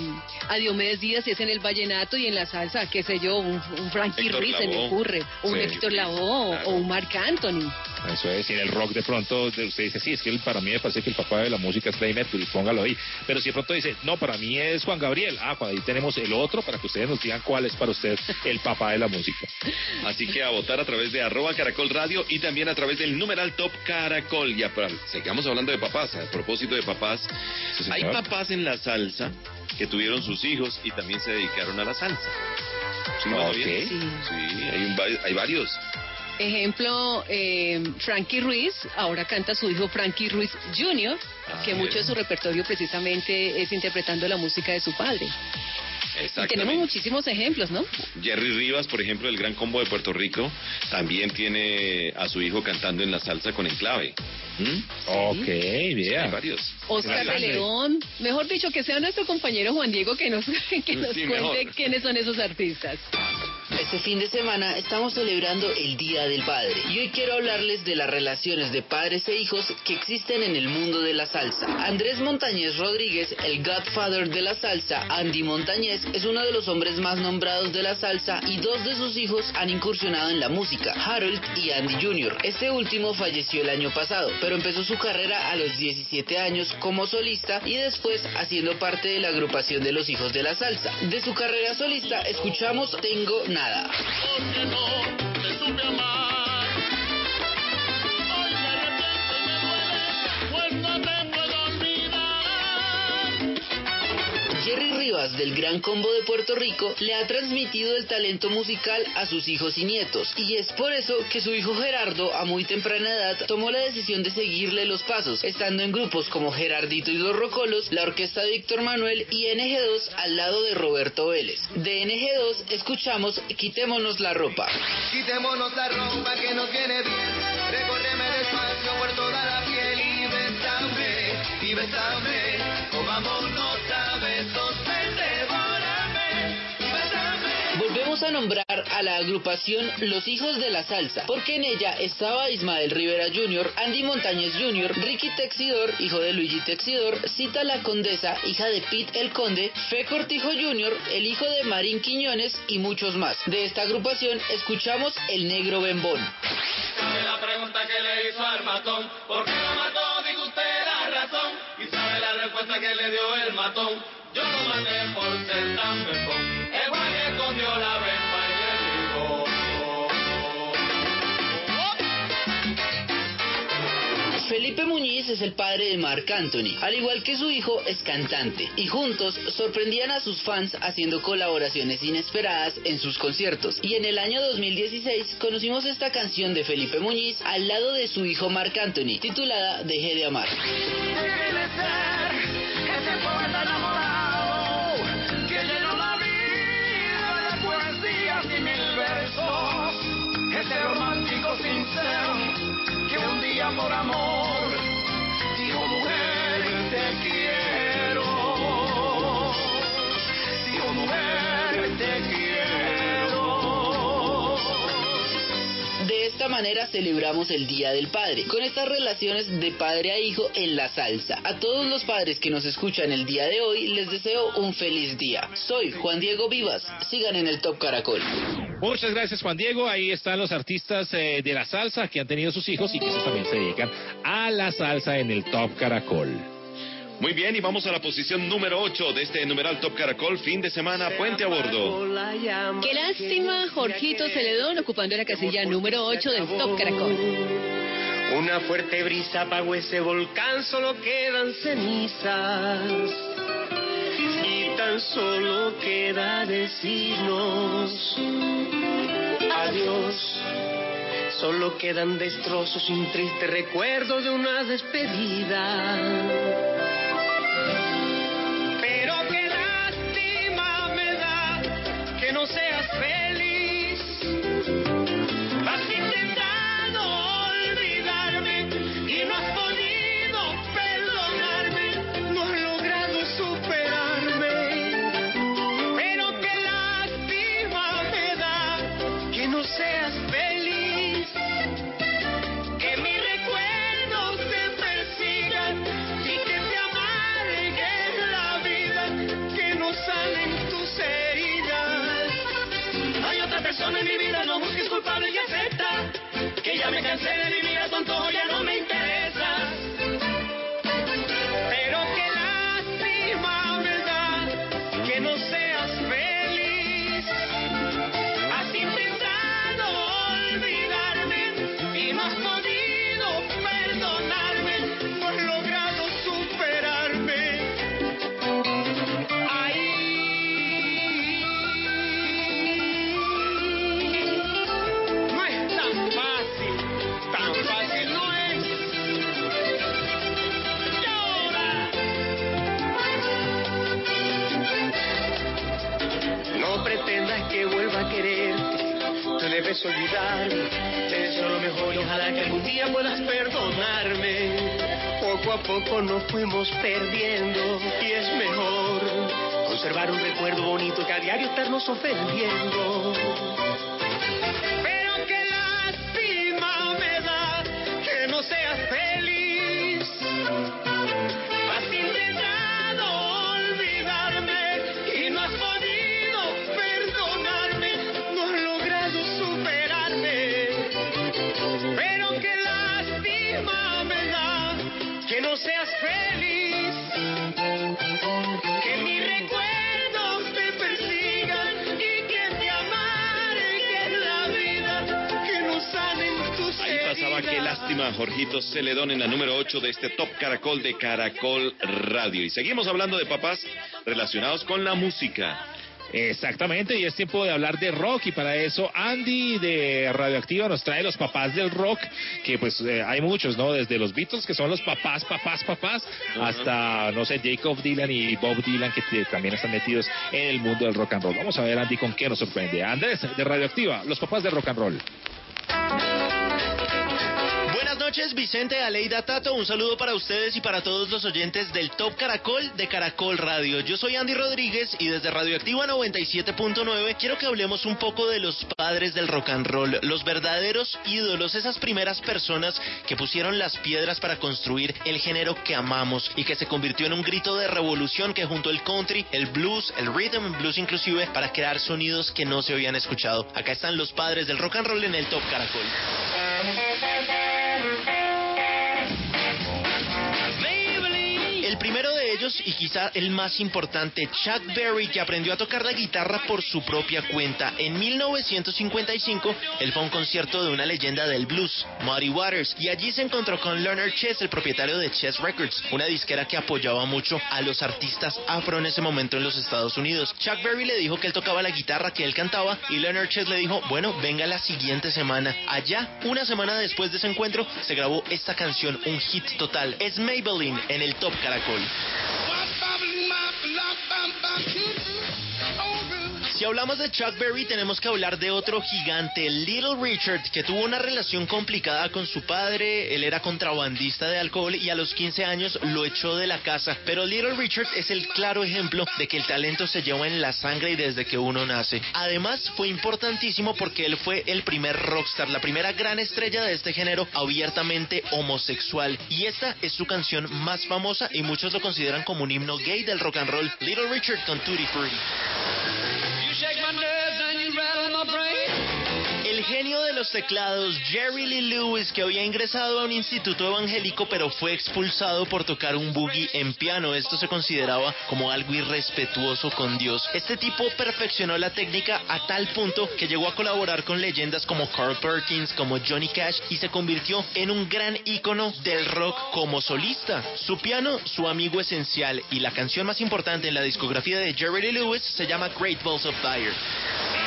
[SPEAKER 2] a Diomedes Díaz si es en el vallenato y en la salsa, qué sé yo, un, un Frankie Ruiz se me ocurre, o un
[SPEAKER 4] Sí,
[SPEAKER 2] Héctor Lavoe,
[SPEAKER 4] claro.
[SPEAKER 2] o un Marc Anthony.
[SPEAKER 4] Eso es, y en el rock de pronto de- usted dice, sí, es que para mí me parece que el papá de la música es Freddie Mercury, póngalo ahí. Pero si de pronto dice, no, para mí es Juan Gabriel, ah, pues ahí tenemos el otro para que ustedes nos digan cuál es para usted el papá de la música.
[SPEAKER 3] Así que a votar a través de arroba caracol radio y también a través del numeral top caracol. Ya para, sigamos hablando de papás. A propósito de papás, hay papás en la salsa que tuvieron sus hijos y también se dedicaron a la salsa. ¿Sí?
[SPEAKER 2] Sí.
[SPEAKER 3] Sí, hay, un va- hay varios.
[SPEAKER 2] Ejemplo, eh, Frankie Ruiz, ahora canta su hijo Frankie Ruiz Jr.,
[SPEAKER 3] Ah,
[SPEAKER 2] que mucho de su repertorio precisamente es interpretando la música de su padre. Y tenemos muchísimos ejemplos, ¿no?
[SPEAKER 3] Jerry Rivas, por ejemplo, el gran combo de Puerto Rico, también tiene a su hijo cantando en la salsa con enclave. ¿Mm?
[SPEAKER 4] Ok, bien.
[SPEAKER 3] Hay varios.
[SPEAKER 2] Oscar de. León, mejor dicho, que sea nuestro compañero Juan Diego que nos, que nos
[SPEAKER 3] Sí,
[SPEAKER 2] cuente
[SPEAKER 3] mejor.
[SPEAKER 2] quiénes son esos artistas.
[SPEAKER 16] Este fin de semana estamos celebrando el Día del Padre y hoy quiero hablarles de las relaciones de padres e hijos que existen en el mundo de la salsa. Andrés Montañez Rodríguez, el godfather de la salsa, Andy Montañez, es uno de los hombres más nombrados de la salsa y dos de sus hijos han incursionado en la música, Harold y Andy Jr. Este último falleció el año pasado, pero empezó su carrera a los 17 años como solista y después haciendo parte de la agrupación de los hijos de la salsa. De su carrera solista escuchamos Tengo Nada.
[SPEAKER 5] Porque no te supe amar. Hoy me arrepiento me duele, pues no te puedo
[SPEAKER 16] Jerry Rivas del Gran Combo de Puerto Rico le ha transmitido el talento musical a sus hijos y nietos y es por eso que su hijo Gerardo a muy temprana edad tomó la decisión de seguirle los pasos, estando en grupos como Gerardito y los Rocolos, la orquesta de Víctor Manuel y NG2 al lado de Roberto Vélez. De NG2 escuchamos Quitémonos la ropa.
[SPEAKER 5] Quitémonos la ropa que nos viene bien. Por toda la piel y. Comámonos
[SPEAKER 16] Volvemos a nombrar a la agrupación Los Hijos de la Salsa, porque en ella estaba Ismael Rivera Jr., Andy Montañez Jr., Ricky Texidor, hijo de Luigi Texidor, Cita la Condesa, hija de Pete el Conde, Fe Cortijo Jr., el hijo de Marín Quiñones y muchos más. De esta agrupación escuchamos El Negro Bembón.
[SPEAKER 5] La pregunta que le hizo al matón, ¿por qué lo mató? Diga usted la razón. Y sabe la respuesta que le dio el matón, yo lo maté por ser tan bembón.
[SPEAKER 16] Felipe Muñiz es el padre de Marc Anthony, al igual que su hijo es cantante, y juntos sorprendían a sus fans haciendo colaboraciones inesperadas en sus conciertos. Y en el año 2016 conocimos esta canción de Felipe Muñiz al lado de su hijo Marc Anthony, titulada Dejé de amar.
[SPEAKER 5] Ese romántico sincero por amor
[SPEAKER 16] manera celebramos el Día del Padre, con estas relaciones de padre a hijo en la salsa. A todos los padres que nos escuchan el día de hoy, les deseo un feliz día. Soy Juan Diego Vivas, sigan en el Top Caracol.
[SPEAKER 4] Muchas gracias Juan Diego, ahí están los artistas eh, de la salsa que han tenido sus hijos y que también se dedican a la salsa en el Top Caracol.
[SPEAKER 3] Muy bien, y vamos a la posición número 8 de este numeral Top Caracol, fin de semana, Puente a Bordo.
[SPEAKER 2] Qué lástima, Jorgito Celedón ocupando la casilla número 8 del Top Caracol.
[SPEAKER 17] Una fuerte brisa apagó ese volcán, solo quedan cenizas. Y tan solo queda decirnos adiós. Solo quedan destrozos y un triste recuerdo de una despedida. Que no seas feliz. Que ya me cansé de vivir a tonto, Poco nos fuimos perdiendo y es mejor conservar un recuerdo bonito que a diario estarnos ofendiendo. Qué lástima,
[SPEAKER 3] Jorgito Celedón en la número 8 de este Top Caracol de Caracol Radio. Y seguimos hablando de papás relacionados con la música.
[SPEAKER 4] Exactamente, y es tiempo de hablar de rock y para eso Andy de Radioactiva nos trae los papás del rock, que pues eh, hay muchos, ¿no? Desde los Beatles, que son los papás, papás, papás, hasta, no sé, Jacob Dylan y Bob Dylan, que también están metidos en el mundo del rock and roll. Vamos a ver, Andy, con qué nos sorprende. Andrés de Radioactiva, los papás del rock and roll.
[SPEAKER 18] Noches, Vicente, Aleida, Tato. Un saludo para ustedes y para todos los oyentes del Top Caracol de Caracol Radio. Yo soy Andy Rodríguez y desde Radioactiva 97.9 quiero que hablemos un poco de los padres del rock and roll, los verdaderos ídolos, esas primeras personas que pusieron las piedras para construir el género que amamos y que se convirtió en un grito de revolución que juntó el country, el blues, el rhythm blues inclusive para crear sonidos que no se habían escuchado. Acá están los padres del rock and roll en el Top Caracol. El y quizá el más importante, Chuck Berry, que aprendió a tocar la guitarra por su propia cuenta. En 1955, él fue a un concierto de una leyenda del blues, Muddy Waters, y allí se encontró con Leonard Chess, el propietario de Chess Records, una disquera que apoyaba mucho a los artistas afro en ese momento en los Estados Unidos. Chuck Berry le dijo que él tocaba la guitarra, que él cantaba, y Leonard Chess le dijo, bueno, venga la siguiente semana. Allá, una semana después de ese encuentro, se grabó esta canción, un hit total. Es Maybelline en el Top Caracol. What bubble in my blah, blah, blah, Si hablamos de Chuck Berry, tenemos que hablar de otro gigante, Little Richard, que tuvo una relación complicada con su padre. Él era contrabandista de alcohol y a los 15 años lo echó de la casa. Pero Little Richard es el claro ejemplo de que el talento se lleva en la sangre y desde que uno nace. Además, fue importantísimo porque él fue el primer rockstar, la primera gran estrella de este género abiertamente homosexual. Y esta es su canción más famosa y muchos lo consideran como un himno gay del rock and roll, Little Richard con Tutti Frutti.
[SPEAKER 17] Shake my nerves and you rattle my brain.
[SPEAKER 18] El genio de los teclados, Jerry Lee Lewis, que había ingresado a un instituto evangélico pero fue expulsado por tocar un boogie en piano. Esto se consideraba como algo irrespetuoso con Dios. Este tipo perfeccionó la técnica a tal punto que llegó a colaborar con leyendas como Carl Perkins, como Johnny Cash y se convirtió en un gran ícono del rock como solista. Su piano, su amigo esencial y la canción más importante en la discografía de Jerry Lee Lewis se llama Great Balls of Fire.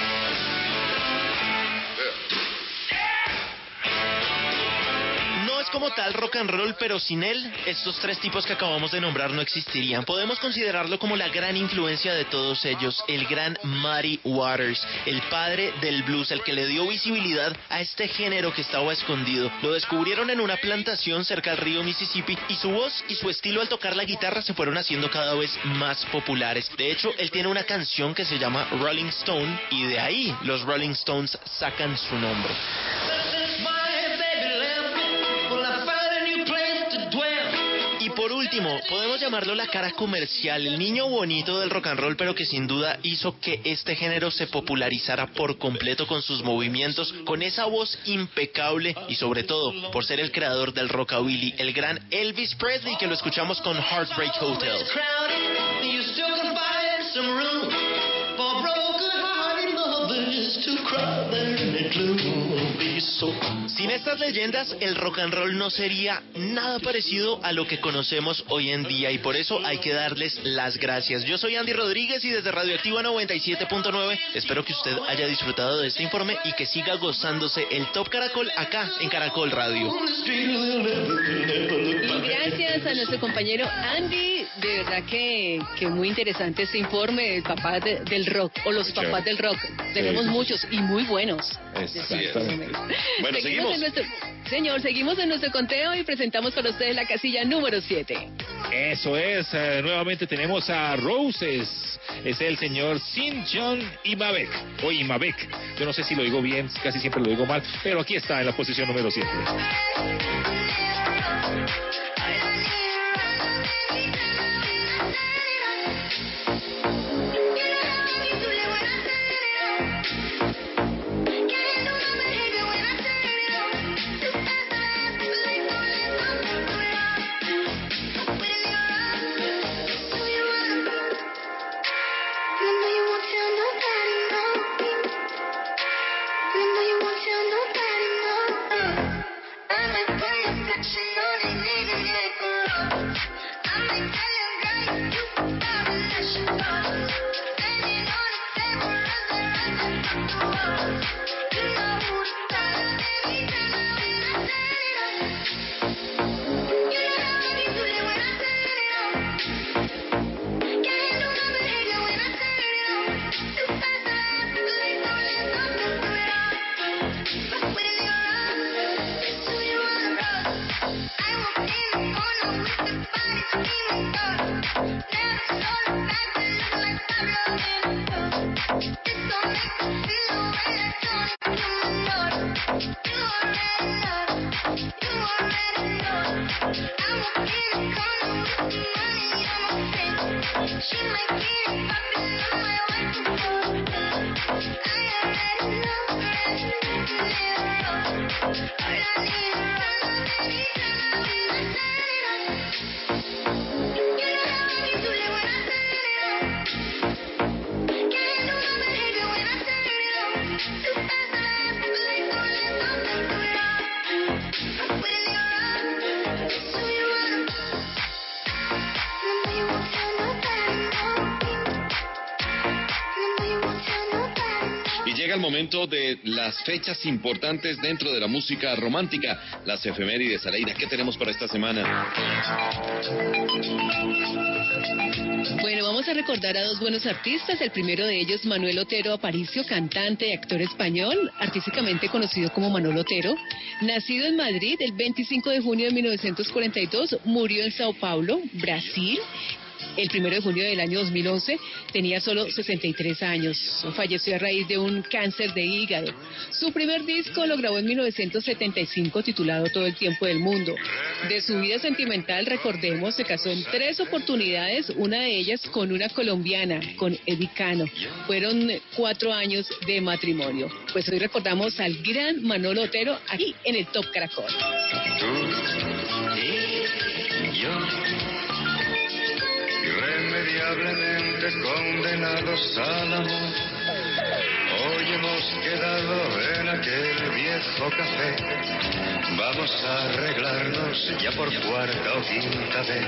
[SPEAKER 18] Como tal rock and roll, pero sin él, estos tres tipos que acabamos de nombrar no existirían. Podemos considerarlo como la gran influencia de todos ellos, el gran Muddy Waters, el padre del blues, el que le dio visibilidad a este género que estaba escondido. Lo descubrieron en una plantación cerca al río Mississippi y su voz y su estilo al tocar la guitarra se fueron haciendo cada vez más populares. De hecho, él tiene una canción que se llama Rolling Stone y de ahí los Rolling Stones sacan su nombre. Por último, podemos llamarlo la cara comercial, el niño bonito del rock and roll, pero que sin duda hizo que este género se popularizara por completo con sus movimientos, con esa voz impecable y sobre todo por ser el creador del rockabilly, el gran Elvis Presley, que lo escuchamos con Heartbreak Hotel. Sin estas leyendas, el rock and roll no sería nada parecido a lo que conocemos hoy en día y por eso hay que darles las gracias. Yo soy Andy Rodríguez y desde Radioactiva 97.9 espero que usted haya disfrutado de este informe y que siga gozándose el Top Caracol acá en Caracol Radio.
[SPEAKER 2] Y gracias a nuestro compañero Andy de verdad que, que muy interesante este informe del papá de- del rock o los papás del rock. Tenemos
[SPEAKER 3] sí.
[SPEAKER 2] muchos y muy buenos.
[SPEAKER 3] Exactamente. Bueno, seguimos.
[SPEAKER 2] en nuestro- señor, seguimos en nuestro conteo y presentamos para ustedes la casilla número 7.
[SPEAKER 19] Eso es, eh, nuevamente tenemos a Roses. Es el señor Sin John Imabek. O Imabek. Yo no sé si lo digo bien, casi siempre lo digo mal, pero aquí está en la posición número 7.
[SPEAKER 3] De las fechas importantes dentro de la música romántica, las efemérides. Aleida, ¿qué tenemos para esta semana?
[SPEAKER 2] Bueno, vamos a recordar a dos buenos artistas. El primero de ellos, Manuel Otero Aparicio, cantante y actor español, artísticamente conocido como Manuel Otero. Nacido en Madrid el 25 de junio de 1942, murió en Sao Paulo, Brasil. El primero de junio del año 2011 tenía solo 63 años. Falleció a raíz de un cáncer de hígado. Su primer disco lo grabó en 1975 titulado Todo el tiempo del mundo. De su vida sentimental, recordemos, se casó en tres oportunidades, una de ellas con una colombiana, con Eddie Cano. Fueron cuatro años de matrimonio. Pues hoy recordamos al gran Manolo Otero aquí en el Top Caracol.
[SPEAKER 20] Irremediablemente condenados al amor. Hoy hemos quedado en aquel viejo café. Vamos a arreglarnos ya por cuarta o quinta vez.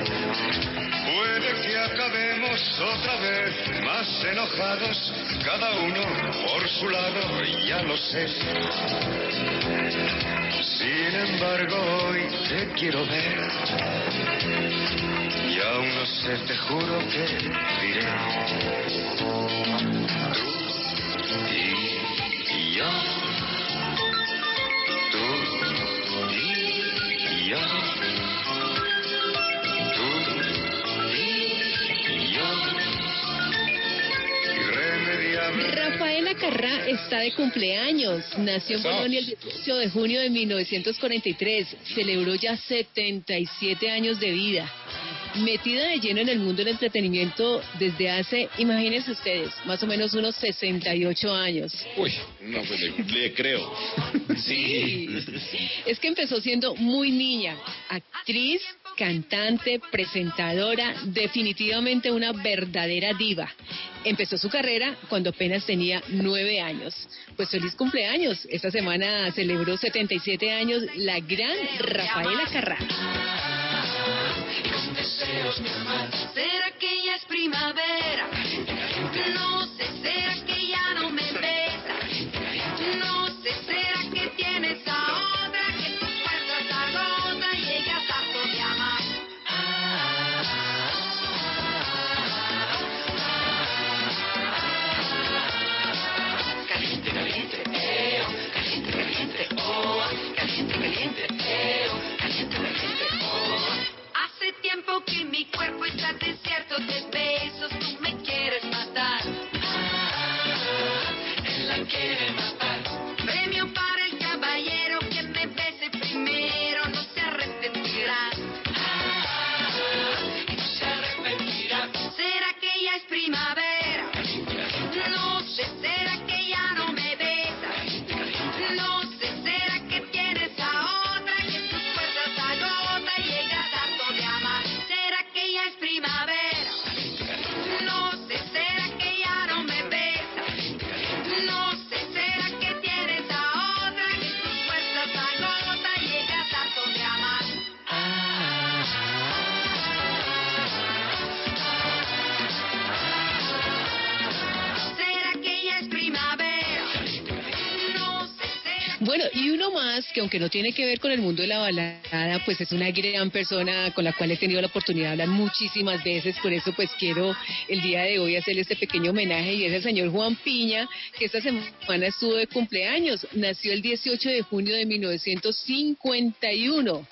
[SPEAKER 20] Puede que acabemos otra vez más enojados, cada uno por su lado, ya lo sé. Sin embargo, hoy te quiero ver. Y aún no sé, te juro que diré. Tú y yo. Tú y yo. Tú y yo. Irremediable.
[SPEAKER 2] Rafaela Carrá está de cumpleaños. Nació en. Bolonia el 18 de junio de 1943. Celebró ya 77 años de vida. Metida de lleno en el mundo del entretenimiento desde hace, imagínense ustedes, más o menos unos 68 años.
[SPEAKER 3] Uy, no, pues le, le creo.
[SPEAKER 2] Sí. Es que empezó siendo muy niña, actriz, cantante, presentadora, definitivamente una verdadera diva. Empezó su carrera cuando apenas tenía nueve años. Pues feliz cumpleaños. Esta semana celebró 77 años la gran Rafaela Carrá.
[SPEAKER 21] ¿Será que ya es primavera? No sé, ¿será que ya no me besa? No sé, ¿será que tienes a
[SPEAKER 2] aunque no tiene que ver con el mundo de la balada, pues es una gran persona con la cual he tenido la oportunidad de hablar muchísimas veces, por eso pues quiero el día de hoy hacerle este pequeño homenaje y es el señor Juan Piña, que esta semana estuvo de cumpleaños, nació el 18 de junio de 1951.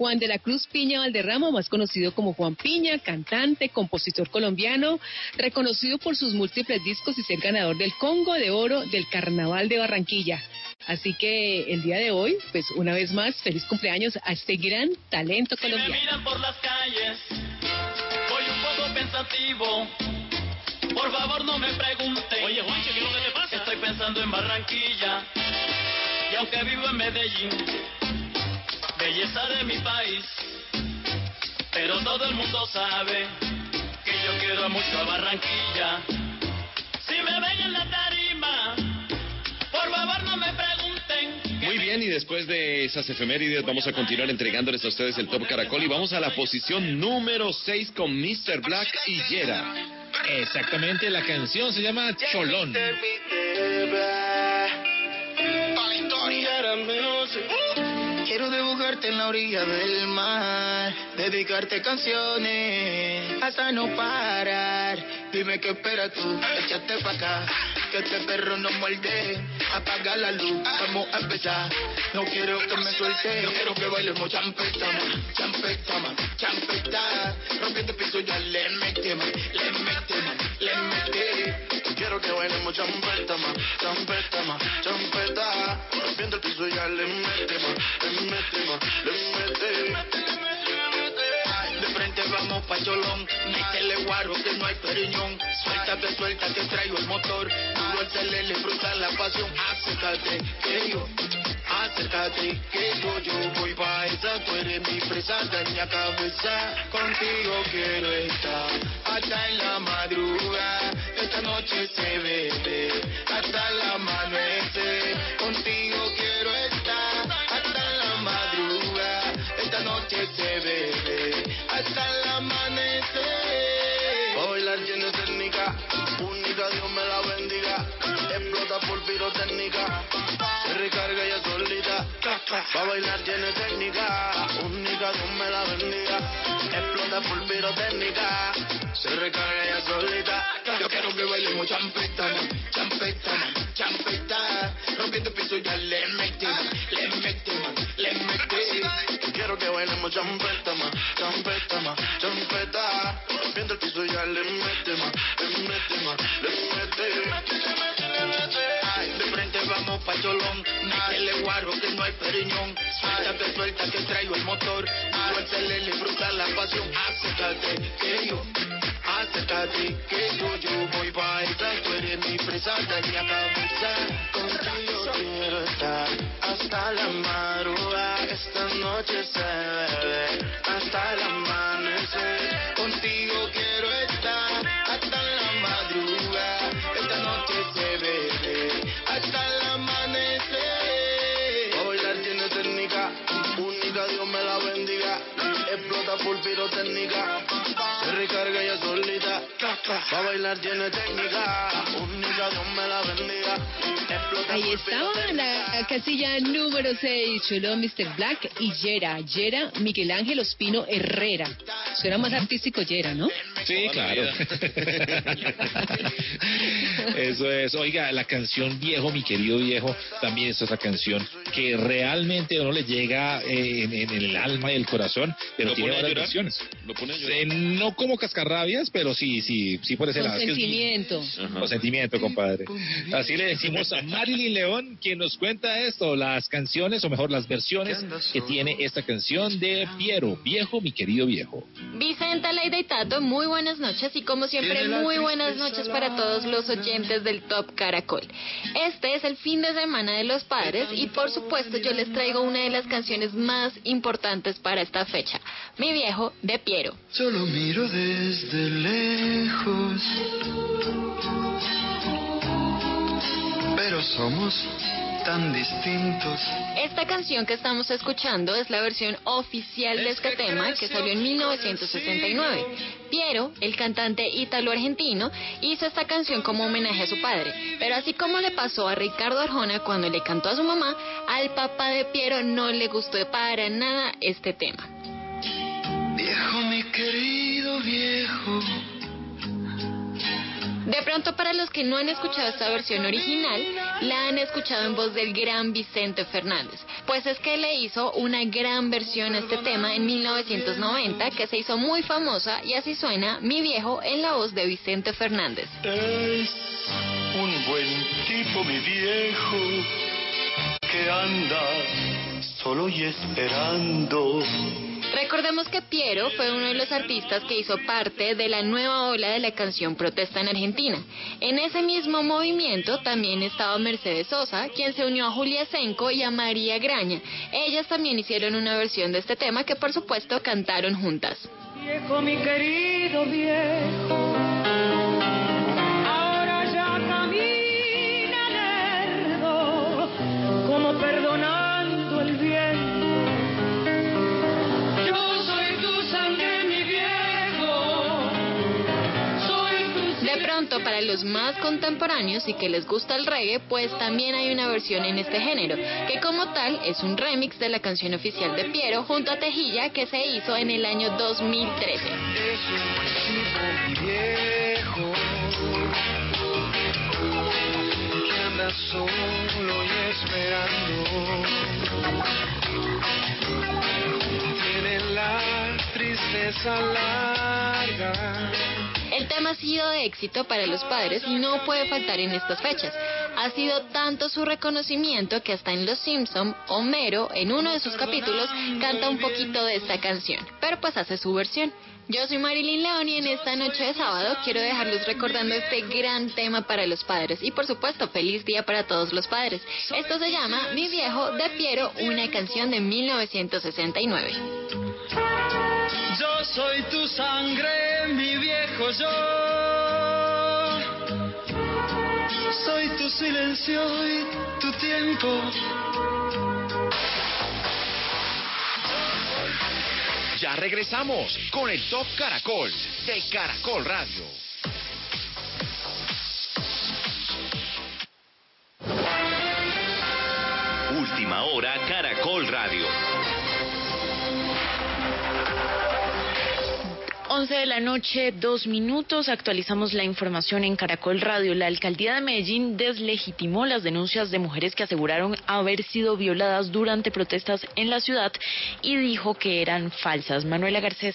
[SPEAKER 2] Juan de la Cruz Piña Valderrama, más conocido como Juan Piña, cantante, compositor colombiano, reconocido por sus múltiples discos y ser ganador del Congo de Oro del Carnaval de Barranquilla. Así que el día de hoy, pues una vez más, feliz cumpleaños a este gran talento
[SPEAKER 5] Si me
[SPEAKER 2] colombiano.
[SPEAKER 5] miran por las calles, voy un poco pensativo. Por favor no me pregunten. Oye, Juancho, ¿qué es lo que te pasa? Estoy pensando en Barranquilla. Y aunque vivo en Medellín, belleza de mi país. Pero todo el mundo sabe que yo quiero mucho a Barranquilla. Si me ven en la tarima, por favor no me pregunten.
[SPEAKER 3] Muy bien, y después de esas efemérides vamos a continuar entregándoles a ustedes el Top Caracol y vamos a la posición número 6 con Mr. Black y Yera.
[SPEAKER 4] Exactamente, la canción se llama Cholón.
[SPEAKER 22] Quiero dibujarte en la orilla del mar, dedicarte canciones hasta no parar. Dime qué esperas tú, échate pa' acá, que este perro no muerde. Apaga la luz, vamos a empezar. No quiero que me suelte, yo quiero que bailemos champeta, ma, champeta, el piso ya le metemos, le metemos, le metemos. Quiero que bailemos champeta, ma, champeta, ma, champeta. Rompiendo el piso ya le metemos, le metemos, le metemos. De frente vamos pa' Cholón, métele guaro que no hay periñón. Suelta que suelta que traigo el motor. Duro el celele, fruta la pasión. Acércate que yo, acércate que yo, yo voy pa' esa. Tú eres mi presa, daña cabeza. Contigo quiero estar hasta en la madrugada. Esta noche se bebe hasta el amanecer. Contigo Pirotécnica, se recarga ya solita. Pa' bailar tiene técnica, única Dios me la bendiga. Explota por pirotécnica, se recarga ya solita. Yo quiero que bailemos champeta, man, champeta, man, champeta. Rompiendo piso ya le metemos, le metemos. Que bailemos champeta, ma, champeta, ma, champeta. Rompiendo el piso ya le metemos, le metemos, le metemos. Ay, de frente vamos pa' Cholón, métele guaro que no hay periñón. Suelta que suelta que traigo el motor. Suéltale, le fruta la pasión. Acércate, que yo, acércate, que yo, yo voy pa' esa. Tú eres mi presa, daña cabeza. Contigo quiero estar hasta la madrugada. Esta noche se bebe hasta el amanecer. Contigo quiero estar hasta la madrugada. Esta noche se bebe hasta el amanecer. Bailar tiene técnica, única Dios me la bendiga. Explota por pirotécnica, se recarga ya solita. Pa' bailar tiene técnica, única Dios me la bendiga.
[SPEAKER 2] Ahí estaba la casilla número 6, Chulo Mr. Black y Yera. Yera Miguel Ángel Ospino Herrera. Suena más artístico Yera, ¿no?
[SPEAKER 4] Sí, claro. Eso es. Oiga, la canción Viejo, mi querido viejo, también es otra canción que realmente a uno le llega eh, en, en el alma y el corazón, pero
[SPEAKER 3] ¿Lo
[SPEAKER 4] tiene varias
[SPEAKER 3] llorar?
[SPEAKER 4] versiones.
[SPEAKER 3] Lo pone a llorar.
[SPEAKER 4] Eh, no como cascarrabias, pero sí, sí, sí por ese
[SPEAKER 2] Con
[SPEAKER 4] lado. Es que es
[SPEAKER 2] sentimiento.
[SPEAKER 4] Con sentimiento, compadre. Así le decimos a Marilyn León, quien nos cuenta esto, las canciones, o mejor, las versiones que tiene esta canción de Piero, viejo, mi querido viejo.
[SPEAKER 23] Vicenta, Leida y Tato, muy buenas noches y como siempre muy buenas noches para todos los oyentes del Top Caracol. Este es el fin de semana de los padres y por supuesto yo les traigo una de las canciones más importantes para esta fecha, Mi viejo de Piero.
[SPEAKER 20] Yo lo miro desde lejos. Pero somos tan distintos.
[SPEAKER 23] Esta canción que estamos escuchando es la versión oficial de este tema que salió en 1969. Piero, el cantante ítalo-argentino, hizo esta canción como homenaje a su padre. Pero así como le pasó a Ricardo Arjona cuando le cantó a su mamá, al papá de Piero no le gustó para nada este tema.
[SPEAKER 20] Viejo, mi querido viejo.
[SPEAKER 23] De pronto, para los que no han escuchado esta versión original, la han escuchado en voz del gran Vicente Fernández. Pues es que le hizo una gran versión a este tema en 1990 que se hizo muy famosa y así suena Mi viejo en la voz de Vicente Fernández.
[SPEAKER 20] Es un buen tipo, mi viejo, que anda solo y esperando.
[SPEAKER 23] Recordemos que Piero fue uno de los artistas que hizo parte de la nueva ola de la canción protesta en Argentina. En ese mismo movimiento también estaba Mercedes Sosa, quien se unió a Julia Senco y a María Graña. Ellas también hicieron una versión de este tema que por supuesto cantaron juntas.
[SPEAKER 17] Viejo, mi querido viejo,
[SPEAKER 23] para los más contemporáneos y que les gusta el reggae, pues también hay una versión en este género, que como tal es un remix de la canción oficial de Piero junto a Tejilla que se hizo en el año 2013.
[SPEAKER 20] Es un tipo, mi viejo, que anda solo y esperando. Tiene la tristeza larga.
[SPEAKER 23] El tema ha sido de éxito para los padres y no puede faltar en estas fechas. Ha sido tanto su reconocimiento que hasta en Los Simpson, Homero, en uno de sus capítulos, canta un poquito de esta canción, pero pues hace su versión. Yo soy Marilyn León y en esta noche de sábado quiero dejarlos recordando este gran tema para los padres y por supuesto feliz día para todos los padres. Esto se llama Mi viejo de Piero, una canción de 1969.
[SPEAKER 20] Soy tu sangre, mi viejo yo. Soy tu silencio y tu tiempo.
[SPEAKER 1] Ya regresamos con el Top Caracol de Caracol Radio. Última hora Caracol Radio.
[SPEAKER 24] 11 de la noche, dos minutos. Actualizamos la información en Caracol Radio. La alcaldía de Medellín deslegitimó las denuncias de mujeres que aseguraron haber sido violadas durante protestas en la ciudad y dijo que eran falsas. Manuela Garcés.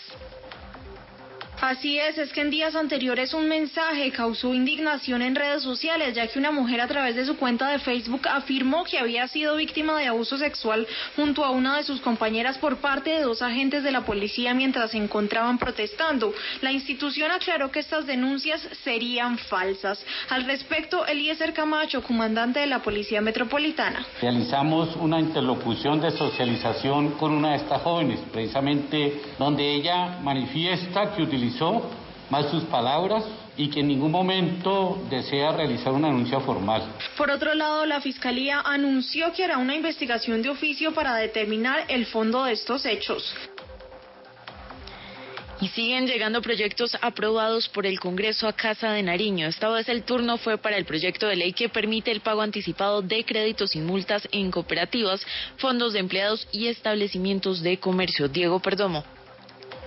[SPEAKER 25] Así es, es que en días anteriores un mensaje causó indignación en redes sociales, ya que una mujer a través de su cuenta de Facebook afirmó que había sido víctima de abuso sexual junto a una de sus compañeras por parte de dos agentes de la policía mientras se encontraban protestando. La institución aclaró que estas denuncias serían falsas. Al respecto, Eliezer Camacho, comandante de la Policía Metropolitana.
[SPEAKER 26] Realizamos una interlocución de socialización con una de estas jóvenes, precisamente donde ella manifiesta que utilizó más sus palabras y que en ningún momento desea realizar una denuncia formal.
[SPEAKER 25] Por otro lado, la Fiscalía anunció que hará una investigación de oficio para determinar el fondo de estos hechos.
[SPEAKER 24] Y siguen llegando proyectos aprobados por el Congreso a Casa de Nariño. Esta vez el turno fue para el proyecto de ley que permite el pago anticipado de créditos sin multas en cooperativas, fondos de empleados y establecimientos de comercio. Diego Perdomo.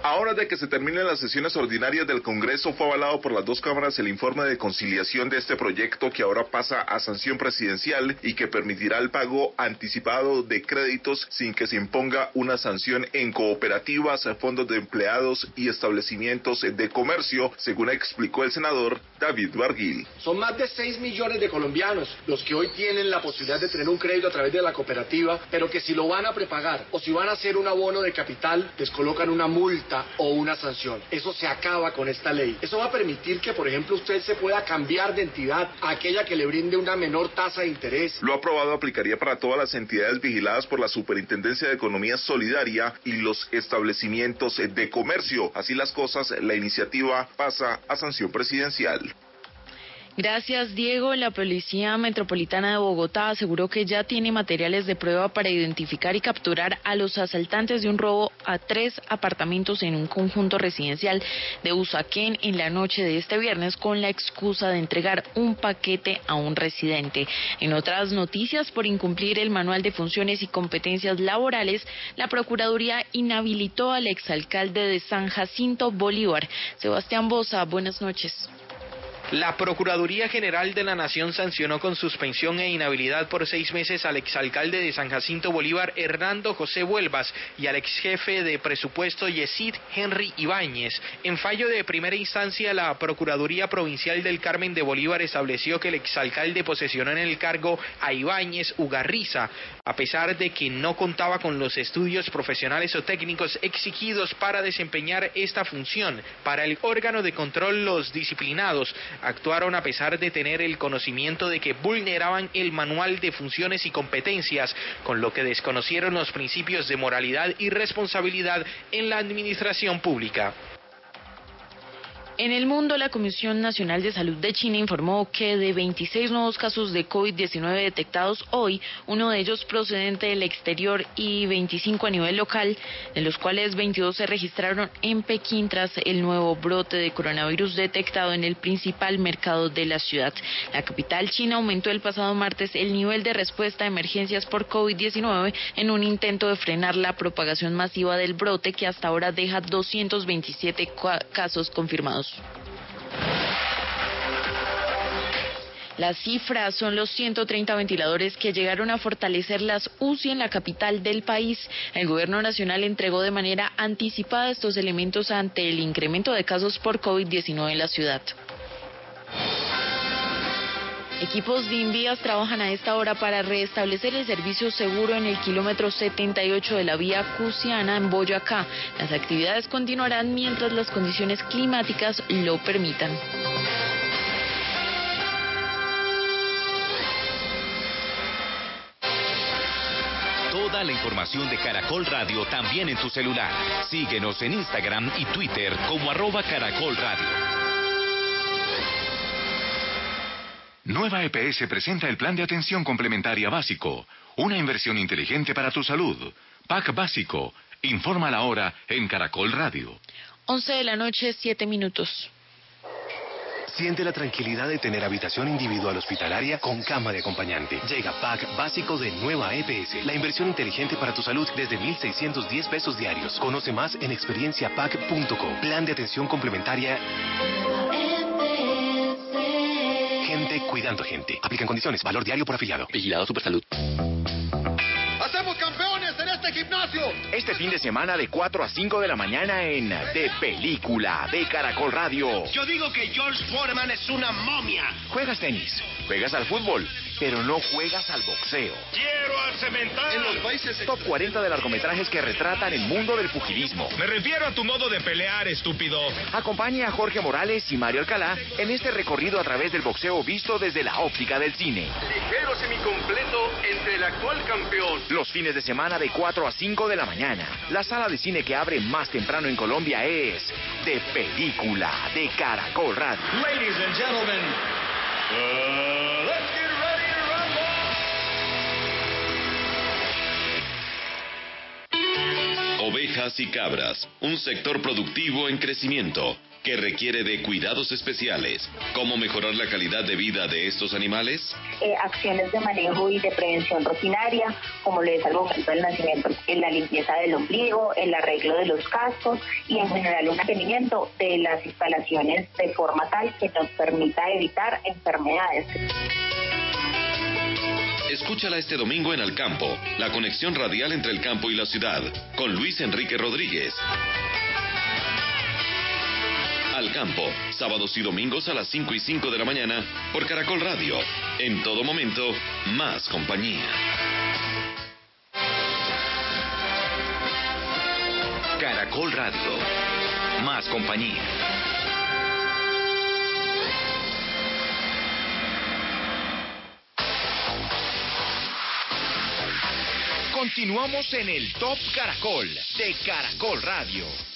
[SPEAKER 27] A horas de que se terminen las sesiones ordinarias del Congreso, fue avalado por las dos cámaras el informe de conciliación de este proyecto que ahora pasa a sanción presidencial y que permitirá el pago anticipado de créditos sin que se imponga una sanción en cooperativas, fondos de empleados y establecimientos de comercio, según explicó el senador David Barguil.
[SPEAKER 28] Son más de 6 millones de colombianos los que hoy tienen la posibilidad de tener un crédito a través de la cooperativa, pero que si lo van a prepagar o si van a hacer un abono de capital, les colocan una multa o una sanción. Eso se acaba con esta ley. Eso va a permitir que, por ejemplo, usted se pueda cambiar de entidad a aquella que le brinde una menor tasa de interés.
[SPEAKER 27] Lo aprobado aplicaría para todas las entidades vigiladas por la Superintendencia de Economía Solidaria y los establecimientos de comercio. Así las cosas, la iniciativa pasa a sanción presidencial.
[SPEAKER 24] Gracias, Diego. La Policía Metropolitana de Bogotá aseguró que ya tiene materiales de prueba para identificar y capturar a los asaltantes de un robo a tres apartamentos en un conjunto residencial de Usaquén en la noche de este viernes con la excusa de entregar un paquete a un residente. En otras noticias, por incumplir el manual de funciones y competencias laborales, la Procuraduría inhabilitó al exalcalde de San Jacinto Bolívar. Sebastián Bosa, buenas noches.
[SPEAKER 29] La Procuraduría General de la Nación sancionó con suspensión e inhabilidad por seis meses al exalcalde de San Jacinto Bolívar, Hernando José Vuelvas, y al exjefe de presupuesto Yesid Henry Ibáñez. En fallo de primera instancia, la Procuraduría Provincial del Carmen de Bolívar estableció que el exalcalde posesionó en el cargo a Ibáñez Ugarriza, a pesar de que no contaba con los estudios profesionales o técnicos exigidos para desempeñar esta función. Para el órgano de control, los disciplinados actuaron a pesar de tener el conocimiento de que vulneraban el manual de funciones y competencias, con lo que desconocieron los principios de moralidad y responsabilidad en la administración pública.
[SPEAKER 24] En el mundo, la Comisión Nacional de Salud de China informó que de 26 nuevos casos de COVID-19 detectados hoy, uno de ellos procedente del exterior y 25 a nivel local, de los cuales 22 se registraron en Pekín tras el nuevo brote de coronavirus detectado en el principal mercado de la ciudad. La capital china aumentó el pasado martes el nivel de respuesta a emergencias por COVID-19 en un intento de frenar la propagación masiva del brote que hasta ahora deja 227 casos confirmados. La cifra son los 130 ventiladores que llegaron a fortalecer las UCI en la capital del país. El gobierno nacional entregó de manera anticipada estos elementos ante el incremento de casos por COVID-19 en la ciudad. Equipos de Invías trabajan a esta hora para restablecer el servicio seguro en el kilómetro 78 de la vía Cusiana en Boyacá. Las actividades continuarán mientras las condiciones climáticas lo permitan.
[SPEAKER 1] Toda la información de Caracol Radio también en tu celular. Síguenos en Instagram y Twitter como arroba Caracol Radio. Nueva EPS presenta el Plan de Atención Complementaria Básico, una inversión inteligente para tu salud. PAC Básico. Informa la hora en Caracol Radio.
[SPEAKER 24] 11 de la noche, 7 minutos.
[SPEAKER 20] Siente la tranquilidad de tener habitación individual hospitalaria con cama de acompañante. Llega Pack básico de Nueva EPS, la inversión inteligente para tu salud desde 1.610 pesos diarios. Conoce más en experienciapack.com. Plan de atención complementaria. Cuidando gente. Aplican condiciones. Valor diario por afiliado. Vigilado Supersalud.
[SPEAKER 3] Gimnasio!
[SPEAKER 15] Este fin de semana de 4 a 5 de la mañana en De Película de Caracol Radio.
[SPEAKER 3] Yo digo que George Foreman es una momia.
[SPEAKER 15] Juegas tenis, juegas al fútbol, pero no juegas al boxeo.
[SPEAKER 3] ¡Quiero al cemental! En los países...
[SPEAKER 15] Top 40 de largometrajes que retratan el mundo del pugilismo.
[SPEAKER 3] Me refiero a tu modo de pelear, estúpido.
[SPEAKER 15] Acompaña a Jorge Morales y Mario Alcalá en este recorrido a través del boxeo visto desde la óptica del cine.
[SPEAKER 3] Ligero semicompleto entre el actual campeón.
[SPEAKER 15] Los fines de semana de 4 a 5 de la mañana. La sala de cine que abre más temprano en Colombia es De Película de Caracol Radio.
[SPEAKER 3] Ladies and gentlemen, uh, let's get ready to rumble.
[SPEAKER 1] Oveja
[SPEAKER 3] ovejas y cabras, un sector productivo en crecimiento que requiere de cuidados especiales. ¿Cómo mejorar la calidad de vida de estos animales?
[SPEAKER 30] eh, acciones de manejo y de prevención rutinaria, como lo es al momento del nacimiento, en la limpieza del ombligo, el arreglo de los cascos y en general un mantenimiento de las instalaciones de forma tal que nos permita evitar enfermedades.
[SPEAKER 3] Escúchala este domingo en Al Campo, la conexión radial entre el campo y la ciudad, con Luis Enrique Rodríguez. Al Campo, sábados y domingos a las 5 y 5 de la mañana por Caracol Radio. En todo momento, más compañía.
[SPEAKER 1] Caracol Radio. Más compañía. Continuamos en el Top Caracol de Caracol Radio.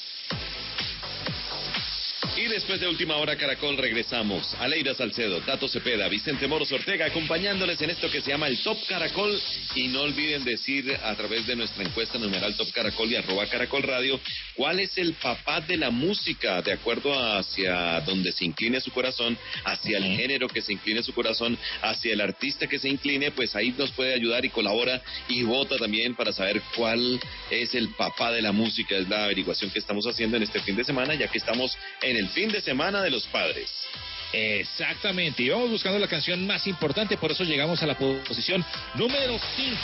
[SPEAKER 3] Y después de última hora Caracol regresamos. Aleida Salcedo, Tato Cepeda, Vicente Moros Ortega acompañándoles en esto que se llama el Top Caracol. Y no olviden decir a través de nuestra encuesta numeral Top Caracol y arroba Caracol Radio cuál es el papá de la música de acuerdo hacia donde se incline su corazón, hacia el género que se incline su corazón, hacia el artista que se incline, pues ahí nos puede ayudar y colabora y vota también para saber cuál es el papá de la música. Es la averiguación que estamos haciendo en este fin de semana, ya que estamos en el fin de semana de los padres.
[SPEAKER 4] Exactamente, y vamos buscando la canción más importante, por eso llegamos a la posición número 5.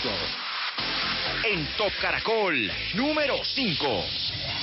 [SPEAKER 1] En Top Caracol, número 5.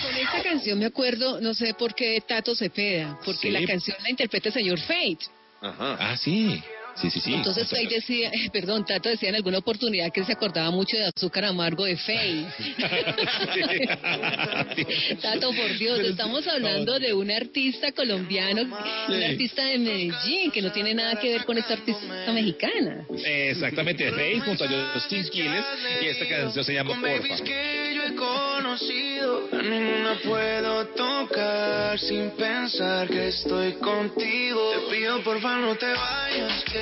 [SPEAKER 2] Con esta canción me acuerdo, no sé por qué Tato Cepeda, porque
[SPEAKER 4] Sí.
[SPEAKER 2] la canción la interpreta el señor Fate.
[SPEAKER 3] Ajá.
[SPEAKER 4] Ah, sí. Sí, sí, sí.
[SPEAKER 2] Entonces Fate decía, perdón, Tato decía en alguna oportunidad que él se acordaba mucho de azúcar amargo de Fate. Tato, por Dios, estamos hablando de un artista colombiano, un artista de Medellín, que no tiene nada que ver con esta artista mexicana.
[SPEAKER 4] Exactamente, Faith junto a Justin Quiles y esta canción se llama Porfa.
[SPEAKER 22] que yo he conocido, a ninguna puedo tocar sin pensar que estoy contigo. Te pido porfa no te vayas,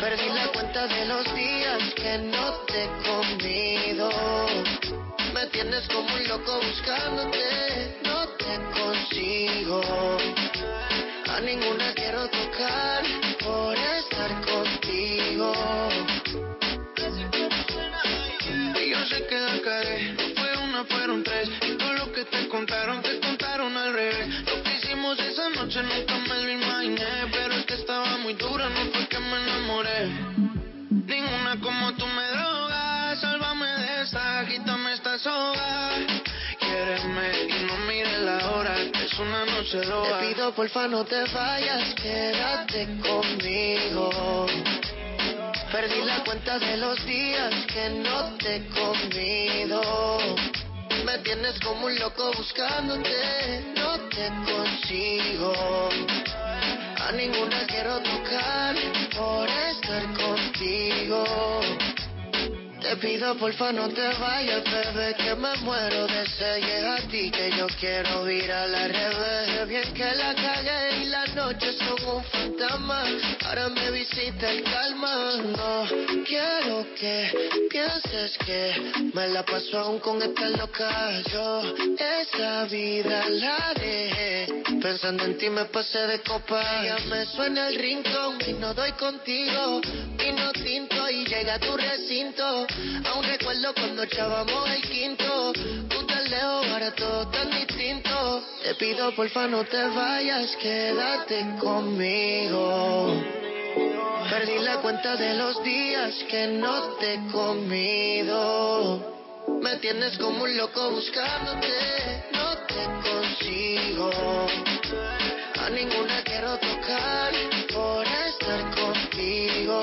[SPEAKER 22] Perdí la cuenta de los días que no te he comido. Me tienes como un loco buscándote, no te consigo. A ninguna quiero tocar por estar contigo. Y yo sé que no fue una, fueron tres. Quiéreme y no mires la hora, es una noche loca. Te pido porfa no te vayas, quédate conmigo. Perdí la cuenta de los días que no te he comido. Me tienes como un loco buscándote, no te consigo. A ninguna quiero tocar por estar contigo. Te pido porfa no te vayas, bebé, que me muero de sed. A ti que yo quiero ir a la revés. Bien que la cagué y las noches son un fantasma. Ahora me visita el calma. No quiero que pienses que me la paso aún con esta loca. Yo esa vida la dejé. Pensando en ti me pasé de copa. Ya me suena el rincón y no doy contigo. Vino tinto y llega a tu recinto. Aún recuerdo cuando echábamos el quinto. Tú tan lejos, ahora tan distinto. Te pido porfa no te vayas, quédate conmigo. Perdí la cuenta de los días que no te he comido. Me tienes como un loco buscándote, no te consigo. A ninguna quiero tocar por estar contigo.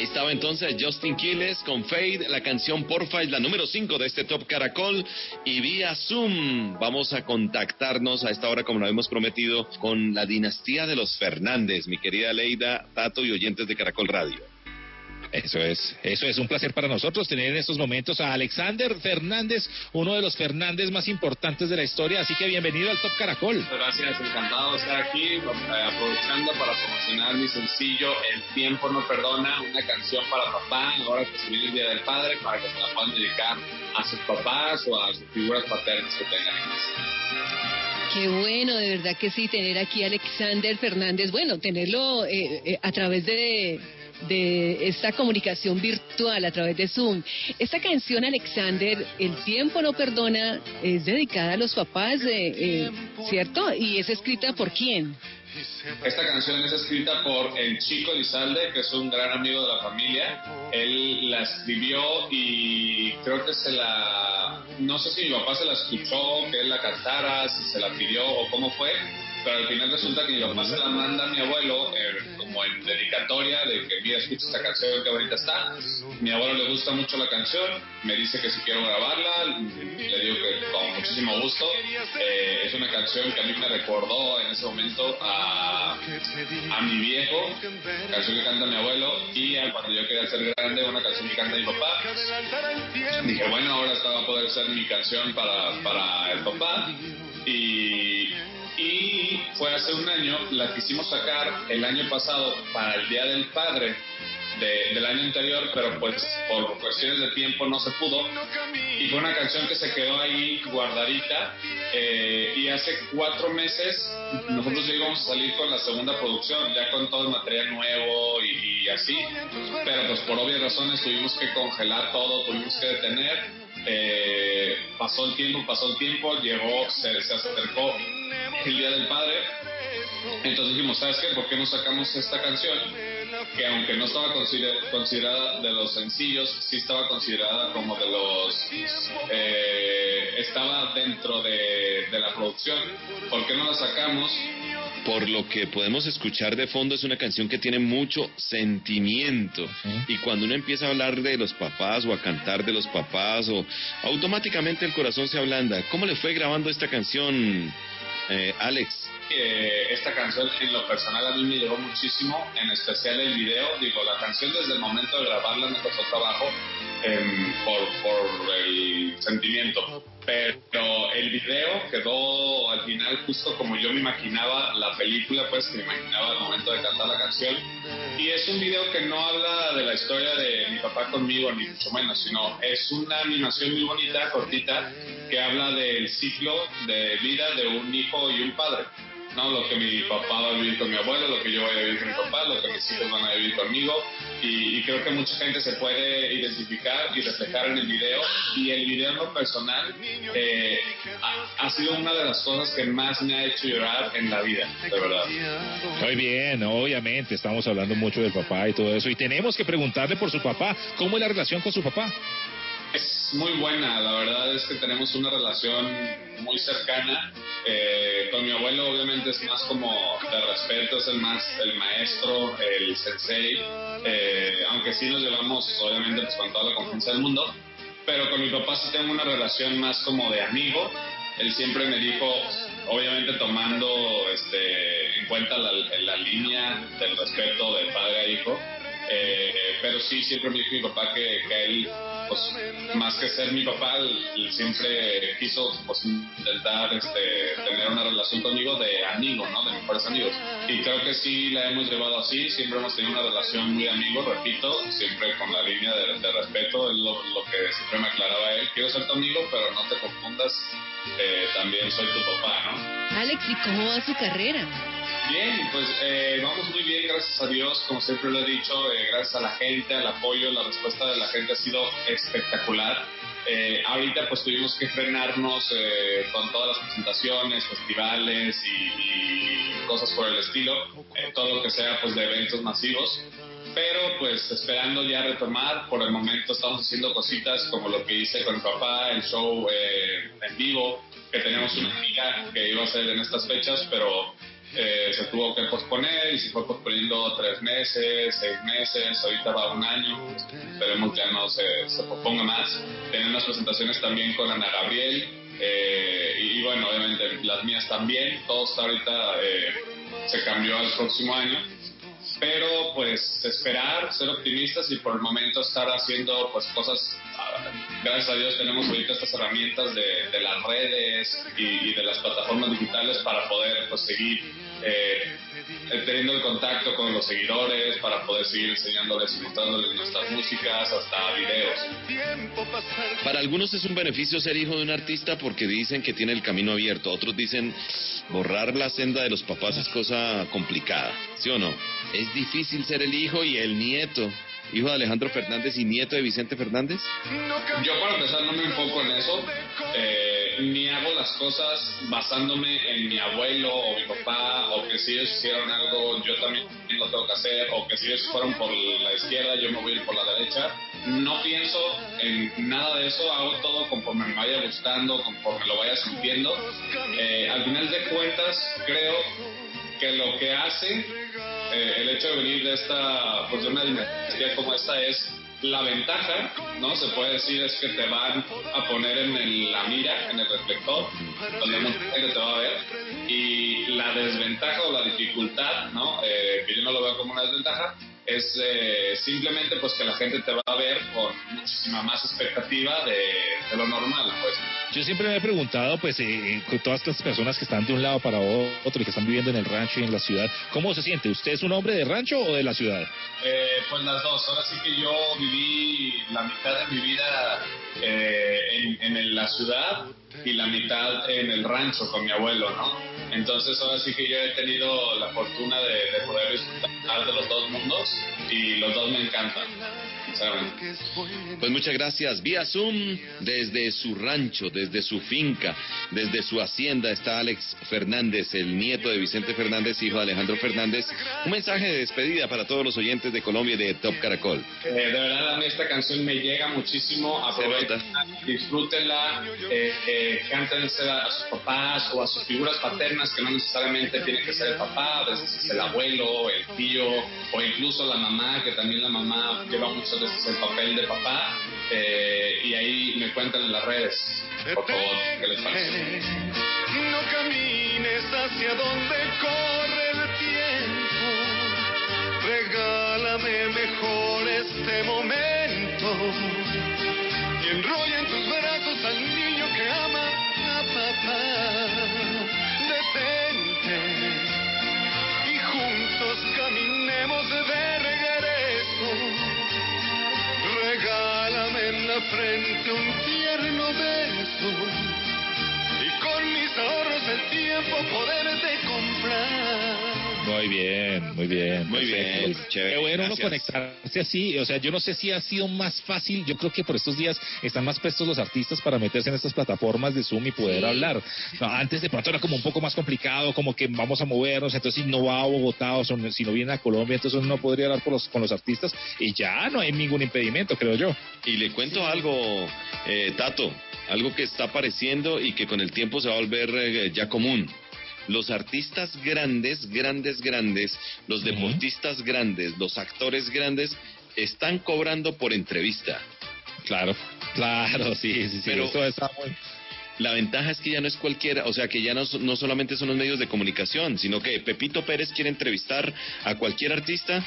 [SPEAKER 3] Ahí estaba entonces Justin Quiles con Fade, la canción Porfa es la número 5 de este Top Caracol y vía Zoom vamos a contactarnos a esta hora como lo hemos prometido con la dinastía de los Fernández, mi querida Leida, Tato y oyentes de Caracol Radio.
[SPEAKER 4] Eso es, eso es un placer para nosotros tener en estos momentos a Alexander Fernández, uno de los Fernández más importantes de la historia, así que bienvenido al Top Caracol.
[SPEAKER 31] Gracias, encantado de estar aquí, eh, aprovechando para promocionar mi sencillo El tiempo no perdona, una canción para papá, ahora que se viene el Día del Padre, para que se la puedan dedicar a sus papás o a sus figuras paternas que tengan en casa.
[SPEAKER 2] Qué bueno, de verdad que sí, tener aquí a Alexander Fernández, bueno, tenerlo eh, eh, a través de, de esta comunicación virtual, a través de Zoom. Esta canción, Alexander, El tiempo no perdona, es dedicada a los papás, eh, eh, ¿cierto? Y es escrita por quién?
[SPEAKER 31] Esta canción es escrita por el chico Lizalde, que es un gran amigo de la familia. Él la escribió y creo que se la... No sé si mi papá se la escuchó, que él la cantara, si se la pidió o cómo fue, pero al final resulta que mi papá se la manda a mi abuelo eh, como en dedicatoria de que mira, escucha esta canción que ahorita está. Mi abuelo le gusta mucho la canción, me dice que si quiero grabarla, le digo que con muchísimo gusto. Eh, es una canción que a mí me recordó en ese momento a, a mi viejo, canción que canta mi abuelo, y cuando yo quería ser grande, una canción que canta mi papá. Dije, bueno, ahora esta va a poder ser mi canción para, para el papá. Y y fue hace un año, la quisimos sacar el año pasado para el Día del Padre de- del año anterior, pero pues por cuestiones de tiempo no se pudo. Y fue una canción que se quedó ahí guardadita. eh, y hace cuatro meses nosotros ya íbamos a salir con la segunda producción, ya con todo el material nuevo y, y así. Pero pues por obvias razones tuvimos que congelar todo, tuvimos que detener. Eh, pasó el tiempo, pasó el tiempo, llegó, se, se acercó el Día del Padre. Entonces dijimos, ¿sabes qué? ¿Por qué no sacamos esta canción? Que aunque no estaba consider- considerada de los sencillos, sí estaba considerada como de los... eh, estaba dentro de, de la producción. ¿Por qué no la sacamos?
[SPEAKER 3] Por lo que podemos escuchar de fondo es una canción que tiene mucho sentimiento y cuando uno empieza a hablar de los papás o a cantar de los papás o automáticamente el corazón se ablanda. ¿Cómo le fue grabando esta canción, eh, Alex?
[SPEAKER 31] Eh, esta canción en lo personal a mí me llegó muchísimo, en especial el video. Digo, la canción desde el momento de grabarla me costó trabajo em, por, por el sentimiento. Pero el video quedó al final justo como yo me imaginaba la película, pues que me imaginaba al momento de cantar la canción. Y es un video que no habla de la historia de mi papá conmigo, ni mucho menos, sino es una animación muy bonita, cortita, que habla del ciclo de vida de un hijo y un padre. ¿No? Lo que mi papá va a vivir con mi abuelo, lo que yo voy a vivir con mi papá, lo que mis hijos van a vivir conmigo. Y, y creo que mucha gente se puede identificar y reflejar en el video. Y el video en lo personal eh, ha, ha sido una de las cosas que más me ha hecho llorar en la vida, de verdad.
[SPEAKER 4] Muy bien, obviamente, estamos hablando mucho del papá y todo eso. Y tenemos que preguntarle por su papá, ¿cómo es la relación con su papá?
[SPEAKER 31] Es muy buena, la verdad es que tenemos una relación muy cercana. Eh, con mi abuelo obviamente es más como de respeto, es el más el maestro, el sensei, eh, aunque sí nos llevamos obviamente pues, con toda la confianza del mundo, pero con mi papá sí tengo una relación más como de amigo. Él siempre me dijo, obviamente tomando este, en cuenta la, la línea del respeto de padre a hijo, eh, pero sí, siempre me dijo mi papá que, que él, pues, más que ser mi papá, él siempre quiso pues, intentar este, tener una relación conmigo de amigo, ¿no? De mejores amigos. Y creo que sí la hemos llevado así, siempre hemos tenido una relación muy amigo, repito, siempre con la línea de, de respeto, es lo, lo que siempre me aclaraba él. Quiero ser tu amigo, pero no te confundas, eh, también soy tu papá, ¿no?
[SPEAKER 2] Alex, ¿y cómo va su carrera?
[SPEAKER 31] Bien, pues eh, vamos muy bien, gracias a Dios, como siempre lo he dicho, eh, gracias a la gente, al apoyo, la respuesta de la gente ha sido espectacular. Eh, ahorita pues tuvimos que frenarnos eh, con todas las presentaciones, festivales y, y cosas por el estilo, eh, todo lo que sea pues de eventos masivos. Pero pues esperando ya retomar, por el momento estamos haciendo cositas como lo que hice con mi papá, el show eh, en vivo, que tenemos una amiga que iba a hacer en estas fechas, pero eh, se tuvo que posponer y se fue posponiendo tres meses, seis meses, ahorita va un año, esperemos ya no se, se posponga más. Tenemos unas presentaciones también con Ana Gabriel eh, y, y bueno, obviamente las mías también, todo está ahorita, eh, se cambió al próximo año. Pero pues esperar, ser optimistas y por el momento estar haciendo pues cosas ah, gracias a Dios tenemos ahorita estas herramientas de, de las redes y, de las plataformas digitales para poder pues seguir eh, teniendo el contacto con los seguidores, para poder seguir enseñándoles y mostrándoles nuestras músicas, hasta videos.
[SPEAKER 3] Para algunos es un beneficio ser hijo de un artista porque dicen que tiene el camino abierto. Otros dicen borrar la senda de los papás es cosa complicada. ¿Sí o no? Es difícil ser el hijo y el nieto. Hijo de Alejandro Fernández y nieto de Vicente Fernández.
[SPEAKER 31] Yo para empezar no me enfoco en eso, eh, ni hago las cosas basándome en mi abuelo o mi papá, o que si ellos hicieron algo yo también lo tengo que hacer, o que si ellos fueron por la izquierda yo me voy a ir por la derecha. No pienso en nada de eso, hago todo conforme me vaya gustando, conforme lo vaya sintiendo. Eh, al final de cuentas creo que lo que hace eh, el hecho de venir de esta, pues de una dinastía como esta es la ventaja, ¿no? Se puede decir es que te van a poner en el- la mira, en el reflector, donde mucha gente te va a ver, y la desventaja o la dificultad, ¿no? Eh, que yo no lo veo como una desventaja, es eh, simplemente pues que la gente te va a ver con muchísima más expectativa de, de lo normal, pues.
[SPEAKER 4] Yo siempre me he preguntado, pues, eh, con todas estas personas que están de un lado para otro y que están viviendo en el rancho y en la ciudad, ¿cómo se siente? ¿Usted es un hombre de rancho o de la ciudad?
[SPEAKER 31] Eh, pues las dos. Ahora sí que yo viví la mitad de mi vida eh, en, en la ciudad y la mitad en el rancho con mi abuelo, ¿no? Entonces ahora sí que yo he tenido la fortuna de, de poder disfrutar de los dos mundos y los dos me encantan.
[SPEAKER 3] Pues muchas gracias. Vía Zoom, desde su rancho, desde su finca, desde su hacienda, está Alex Fernández, el nieto de Vicente Fernández, hijo de Alejandro Fernández. Un mensaje de despedida para todos los oyentes de Colombia y de Top Caracol.
[SPEAKER 31] Eh, de verdad a mí esta canción me llega muchísimo, aprovechenla, disfrútenla, eh, eh, cántensela a sus papás o a sus figuras paternas que no necesariamente tiene que ser el papá, a veces es el abuelo, el tío o incluso la mamá, que también la mamá lleva muchas veces el papel de papá eh, y ahí me cuentan en las redes, por favor, ¿qué les parece?
[SPEAKER 17] No camines hacia donde corre el tiempo. Regálame mejor este momento. Y enrolla en tus brazos
[SPEAKER 4] Muy bien, muy bien.
[SPEAKER 3] Muy
[SPEAKER 4] perfecto.
[SPEAKER 3] bien, chévere,
[SPEAKER 4] Qué bueno uno conectarse así. O sea, yo no sé si ha sido más fácil. Yo creo que por estos días están más prestos los artistas para meterse en estas plataformas de Zoom y poder
[SPEAKER 2] Sí.
[SPEAKER 4] hablar. No, antes de pronto era como un poco más complicado, como que vamos a movernos. Entonces, si no va a Bogotá o son- si no viene a Colombia, entonces uno no podría hablar con los, con los artistas y ya no hay ningún impedimento, creo yo.
[SPEAKER 3] Y le cuento algo, eh, Tato, algo que está apareciendo y que con el tiempo se va a volver eh, ya común. Los artistas grandes, grandes, grandes, los deportistas grandes, los actores grandes, están cobrando por entrevista.
[SPEAKER 4] Claro, claro, sí, sí, sí.
[SPEAKER 3] Pero
[SPEAKER 4] eso está muy-
[SPEAKER 3] la ventaja es que ya no es cualquiera, o sea que ya no, no solamente son los medios de comunicación, sino que Pepito Pérez quiere entrevistar a cualquier artista,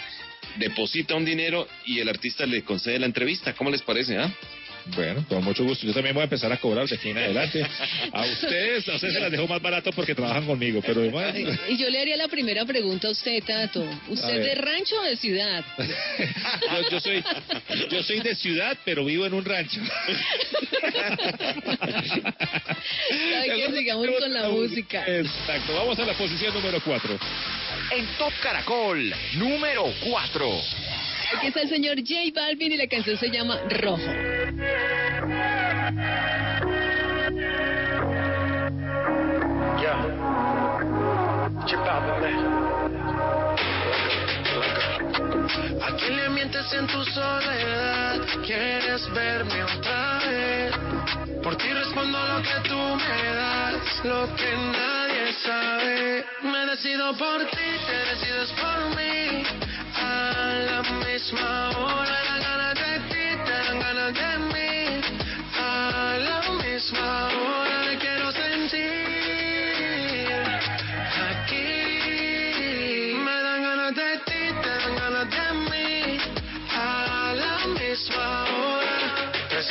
[SPEAKER 3] deposita un dinero y el artista le concede la entrevista. ¿Cómo les parece? ah?
[SPEAKER 4] Bueno, con mucho gusto. Yo también voy a empezar a cobrar de aquí en adelante. A ustedes, a ustedes se las dejo más barato porque trabajan conmigo, pero además...
[SPEAKER 2] Y yo le haría la primera pregunta a usted, Tato. ¿Usted de rancho o de ciudad?
[SPEAKER 4] Yo, yo soy, yo soy de ciudad, pero vivo en un rancho.
[SPEAKER 2] ¿Sabe qué? Sigamos con la música.
[SPEAKER 4] Exacto, vamos a la posición número 4.
[SPEAKER 15] En Top Caracol, número 4.
[SPEAKER 2] Aquí está el señor J Balvin y la canción se llama Rojo.
[SPEAKER 22] ¿A quién le mientes en tu soledad? ¿Quieres verme otra vez? Por ti respondo lo que tú me das, lo que nadie sabe. Me decido por ti, te decides por mí la misma hora,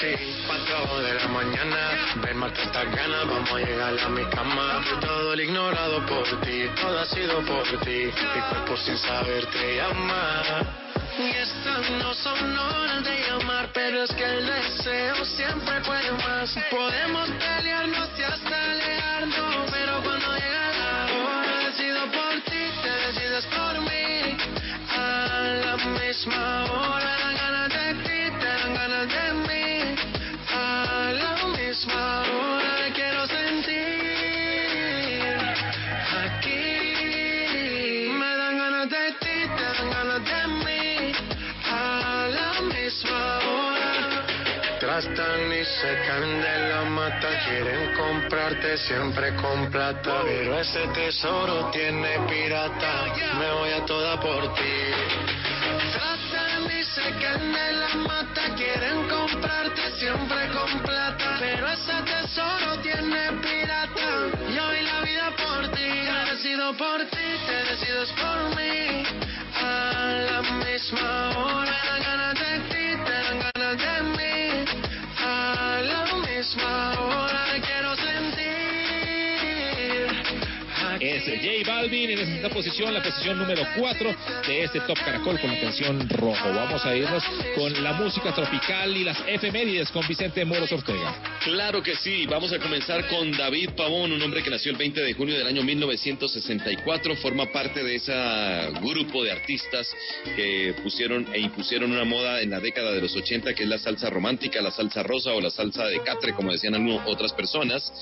[SPEAKER 32] Y cuatro de la mañana, ven mata estas ganas, vamos a llegar a mi cama. Todo el ignorado por ti, todo ha sido por ti. Mi cuerpo sin saber te llama.
[SPEAKER 22] Y estas no son horas de llamar, pero es que el deseo siempre puede más. Podemos pelearnos y hasta alejarnos, pero cuando llega la hora, decido por ti, te decides por mí. A la misma hora,
[SPEAKER 32] Tratan y se caen de la mata, quieren comprarte siempre con plata. Pero ese tesoro tiene pirata, me voy a toda por ti.
[SPEAKER 22] Tratan y se caen de la mata, quieren comprarte por ti, te decides por mí. A la misma hora,
[SPEAKER 4] Es J Balvin en esta posición, la posición número 4 de este Top Caracol con la canción Rojo. Vamos a irnos con la música tropical y las efemérides con Vicente Moros Ortega.
[SPEAKER 3] Claro que sí, vamos a comenzar con David Pavón, un hombre que nació el 20 de junio del año 1964, forma parte de ese grupo de artistas que pusieron e impusieron una moda en la década de los 80 que es la salsa romántica, la salsa rosa o la salsa de catre, como decían algunas otras personas.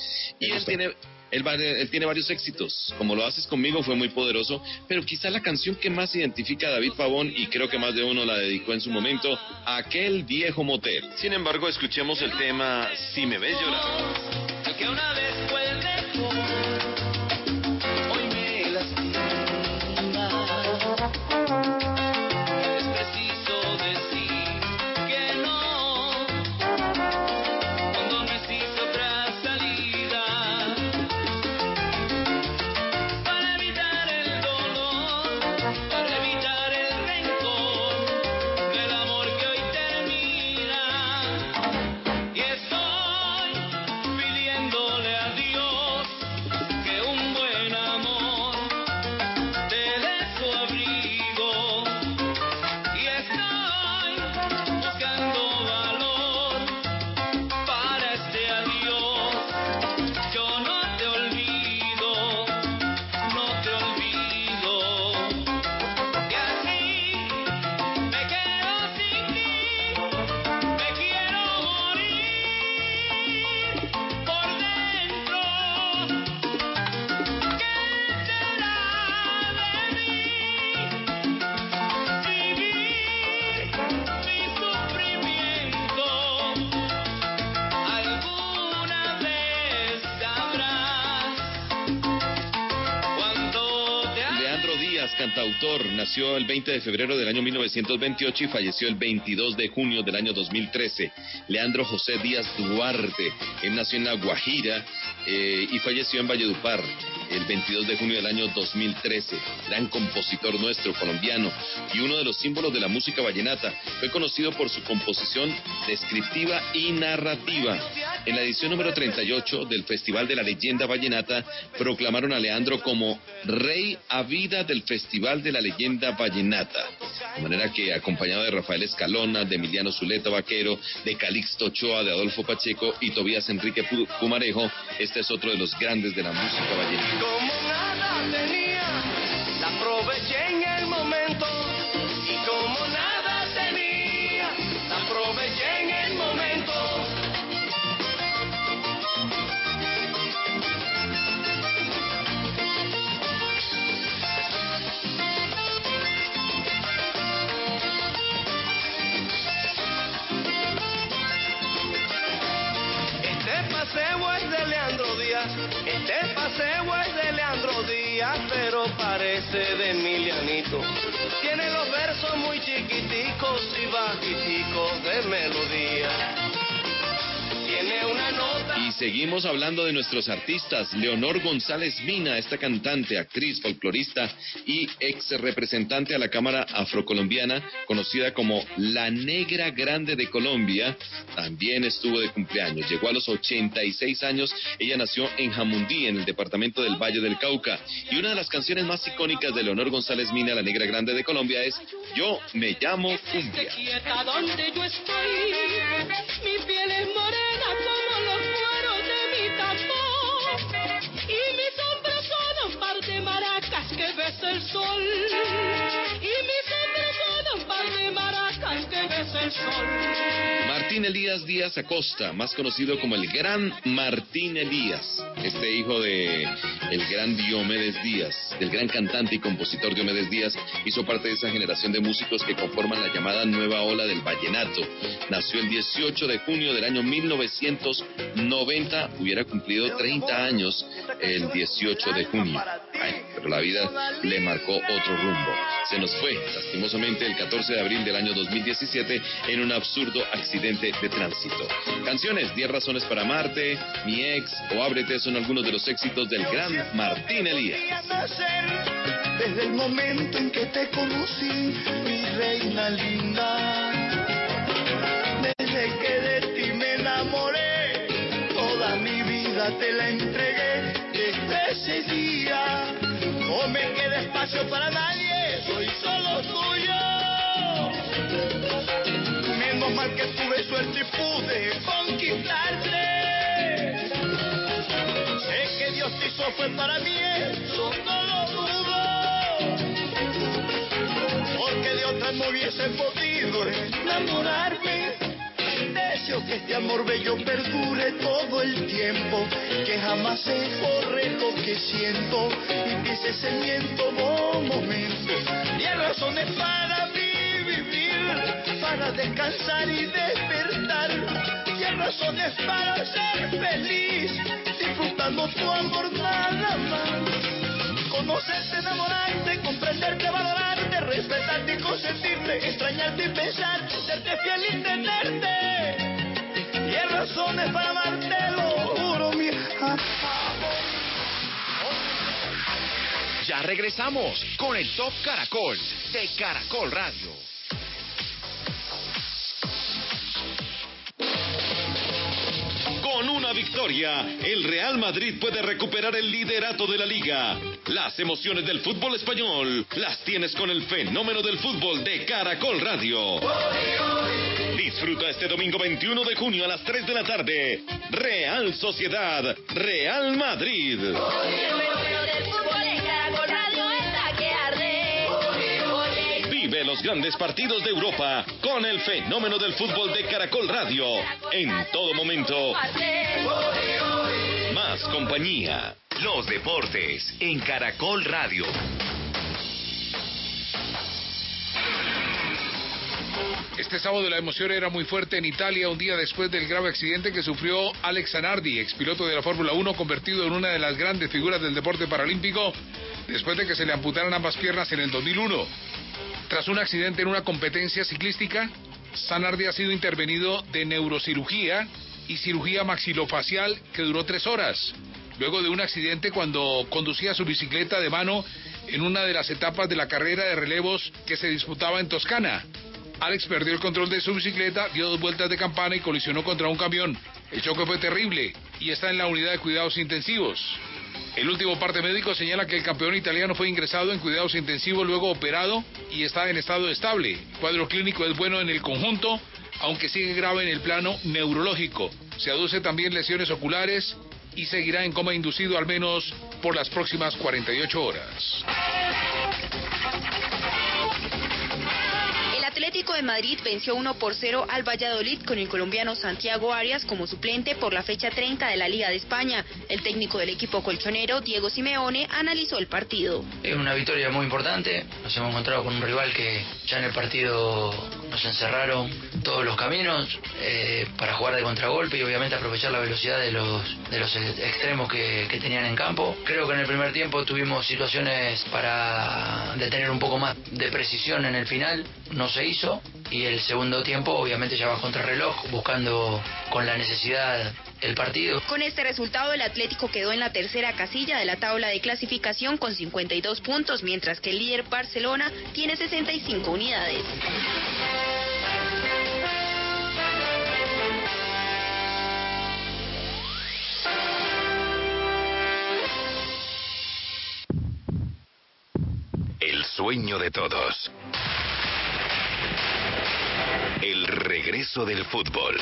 [SPEAKER 3] Y él tiene, él, él tiene varios éxitos, como lo haces conmigo fue muy poderoso, pero quizá la canción que más identifica a David Pavón, y creo que más de uno la dedicó en su momento, aquel viejo motel. Sin embargo, escuchemos el tema Si me ves llorar. Nació el 20 de febrero del año 1928 y falleció el 22 de junio del año 2013. Leandro José Díaz Duarte, él nació en La Guajira eh, y falleció en Valledupar el 22 de junio del año 2013. Gran compositor nuestro, colombiano, y uno de los símbolos de la música vallenata. Fue conocido por su composición descriptiva y narrativa. En la edición número 38 del Festival de la Leyenda Vallenata, proclamaron a Leandro como Rey a vida del Festival de la Leyenda Vallenata. De manera que, acompañado de Rafael Escalona, de Emiliano Zuleta Vaquero, de Calixto Ochoa, de Adolfo Pacheco y Tobías Enrique Pu- Pumarejo, este es otro de los grandes de la música vallenata.
[SPEAKER 17] Como nada la aproveché en el momento.
[SPEAKER 22] Este paseo es de Leandro Díaz, pero parece de Emilianito. Tiene los versos muy chiquiticos y bajiticos de melodía. Tiene una nota.
[SPEAKER 3] Seguimos hablando de nuestros artistas. Leonor González Mina, esta cantante, actriz, folclorista y ex representante a la Cámara Afrocolombiana, conocida como La Negra Grande de Colombia, también estuvo de cumpleaños. Llegó a los 86 años. Ella nació en Jamundí, en el departamento del Valle del Cauca. Y una de las canciones más icónicas de Leonor González Mina, La Negra Grande de Colombia, es Yo me llamo Cumbia.
[SPEAKER 17] El sol.
[SPEAKER 3] Martín Elías Díaz Acosta, más conocido como el Gran Martín Elías, este hijo de el gran Diomedes Díaz, del gran cantante y compositor Diomedes Díaz, hizo parte de esa generación de músicos que conforman la llamada nueva ola del vallenato. Nació el 18 de junio del año 1990, hubiera cumplido 30 años el 18 de junio. Pero la vida le marcó otro rumbo. Se nos fue, lastimosamente, el 14 de abril del año 2017 en un absurdo accidente de tránsito. Canciones, 10 razones para amarte, Mi ex o Ábrete son algunos de los éxitos del gran Martín Elías.
[SPEAKER 22] desde el momento en que te conocí, mi reina linda. Desde que de ti me enamoré, toda mi vida te la entregué. Desde ese día, no me queda espacio para nadie, soy solo tuyo. Mal que tuve suerte y pude conquistarte. Sé que Dios te hizo fue para mí, eso no lo dudo. Porque de otra no hubiese podido enamorarme. Deseo que este amor bello perdure todo el tiempo, que jamás se borre lo que siento y que ese en todo momento. Y hay razones para mí vivir, para descansar y despertar. Y hay razones para ser feliz, disfrutando tu amor nada más. Conocerte, enamorarte, comprenderte, valorarte, respetarte y consentirte, extrañarte y pensar, serte fiel y tenerte. Y hay razones para amarte, lo juro, mi amor.
[SPEAKER 15] Ya regresamos con el Top Caracol de Caracol Radio.
[SPEAKER 33] Con una victoria, el Real Madrid puede recuperar el liderato de la liga. Las emociones del fútbol español las tienes con el fenómeno del fútbol de Caracol Radio. Disfruta este domingo 21 de junio a las 3 de la tarde. Real Sociedad, Real Madrid. Vive los grandes partidos de Europa con el fenómeno del fútbol de Caracol Radio. En todo momento, más compañía.
[SPEAKER 1] Los deportes en Caracol Radio.
[SPEAKER 12] Este sábado la emoción era muy fuerte en Italia un día después del grave accidente que sufrió Alex Zanardi, expiloto de la Fórmula 1, convertido en una de las grandes figuras del deporte paralímpico después de que se le amputaran ambas piernas en el 2001. Tras un accidente en una competencia ciclística, Zanardi ha sido intervenido de neurocirugía y cirugía maxilofacial que duró tres horas, luego de un accidente cuando conducía su bicicleta de mano en una de las etapas de la carrera de relevos que se disputaba en Toscana. Alex perdió el control de su bicicleta, dio dos vueltas de campana y colisionó contra un camión. El choque fue terrible y está en la unidad de cuidados intensivos. El último parte médico señala que el campeón italiano fue ingresado en cuidados intensivos, luego operado y está en estado estable. El cuadro clínico es bueno en el conjunto, aunque sigue grave en el plano neurológico. Se aduce también lesiones oculares y seguirá en coma inducido al menos por las próximas 48 horas.
[SPEAKER 34] Atlético de Madrid venció 1 por 0 al Valladolid con el colombiano Santiago Arias como suplente por la fecha 30 de la Liga de España. El técnico del equipo colchonero, Diego Simeone, analizó el partido.
[SPEAKER 35] Es una victoria muy importante. Nos hemos encontrado con un rival que ya en el partido
[SPEAKER 36] nos encerraron todos los caminos eh, para jugar de contragolpe y obviamente aprovechar la velocidad de los, de los extremos que, que tenían en campo. Creo que en el primer tiempo tuvimos situaciones para detener un poco más de precisión en el final, no se hizo y el segundo tiempo obviamente ya va contra reloj buscando con la necesidad el partido.
[SPEAKER 34] Con este resultado, el Atlético quedó en la tercera casilla de la tabla de clasificación con 52 puntos, mientras que el líder Barcelona tiene 65 unidades.
[SPEAKER 1] El sueño de todos. El regreso del fútbol.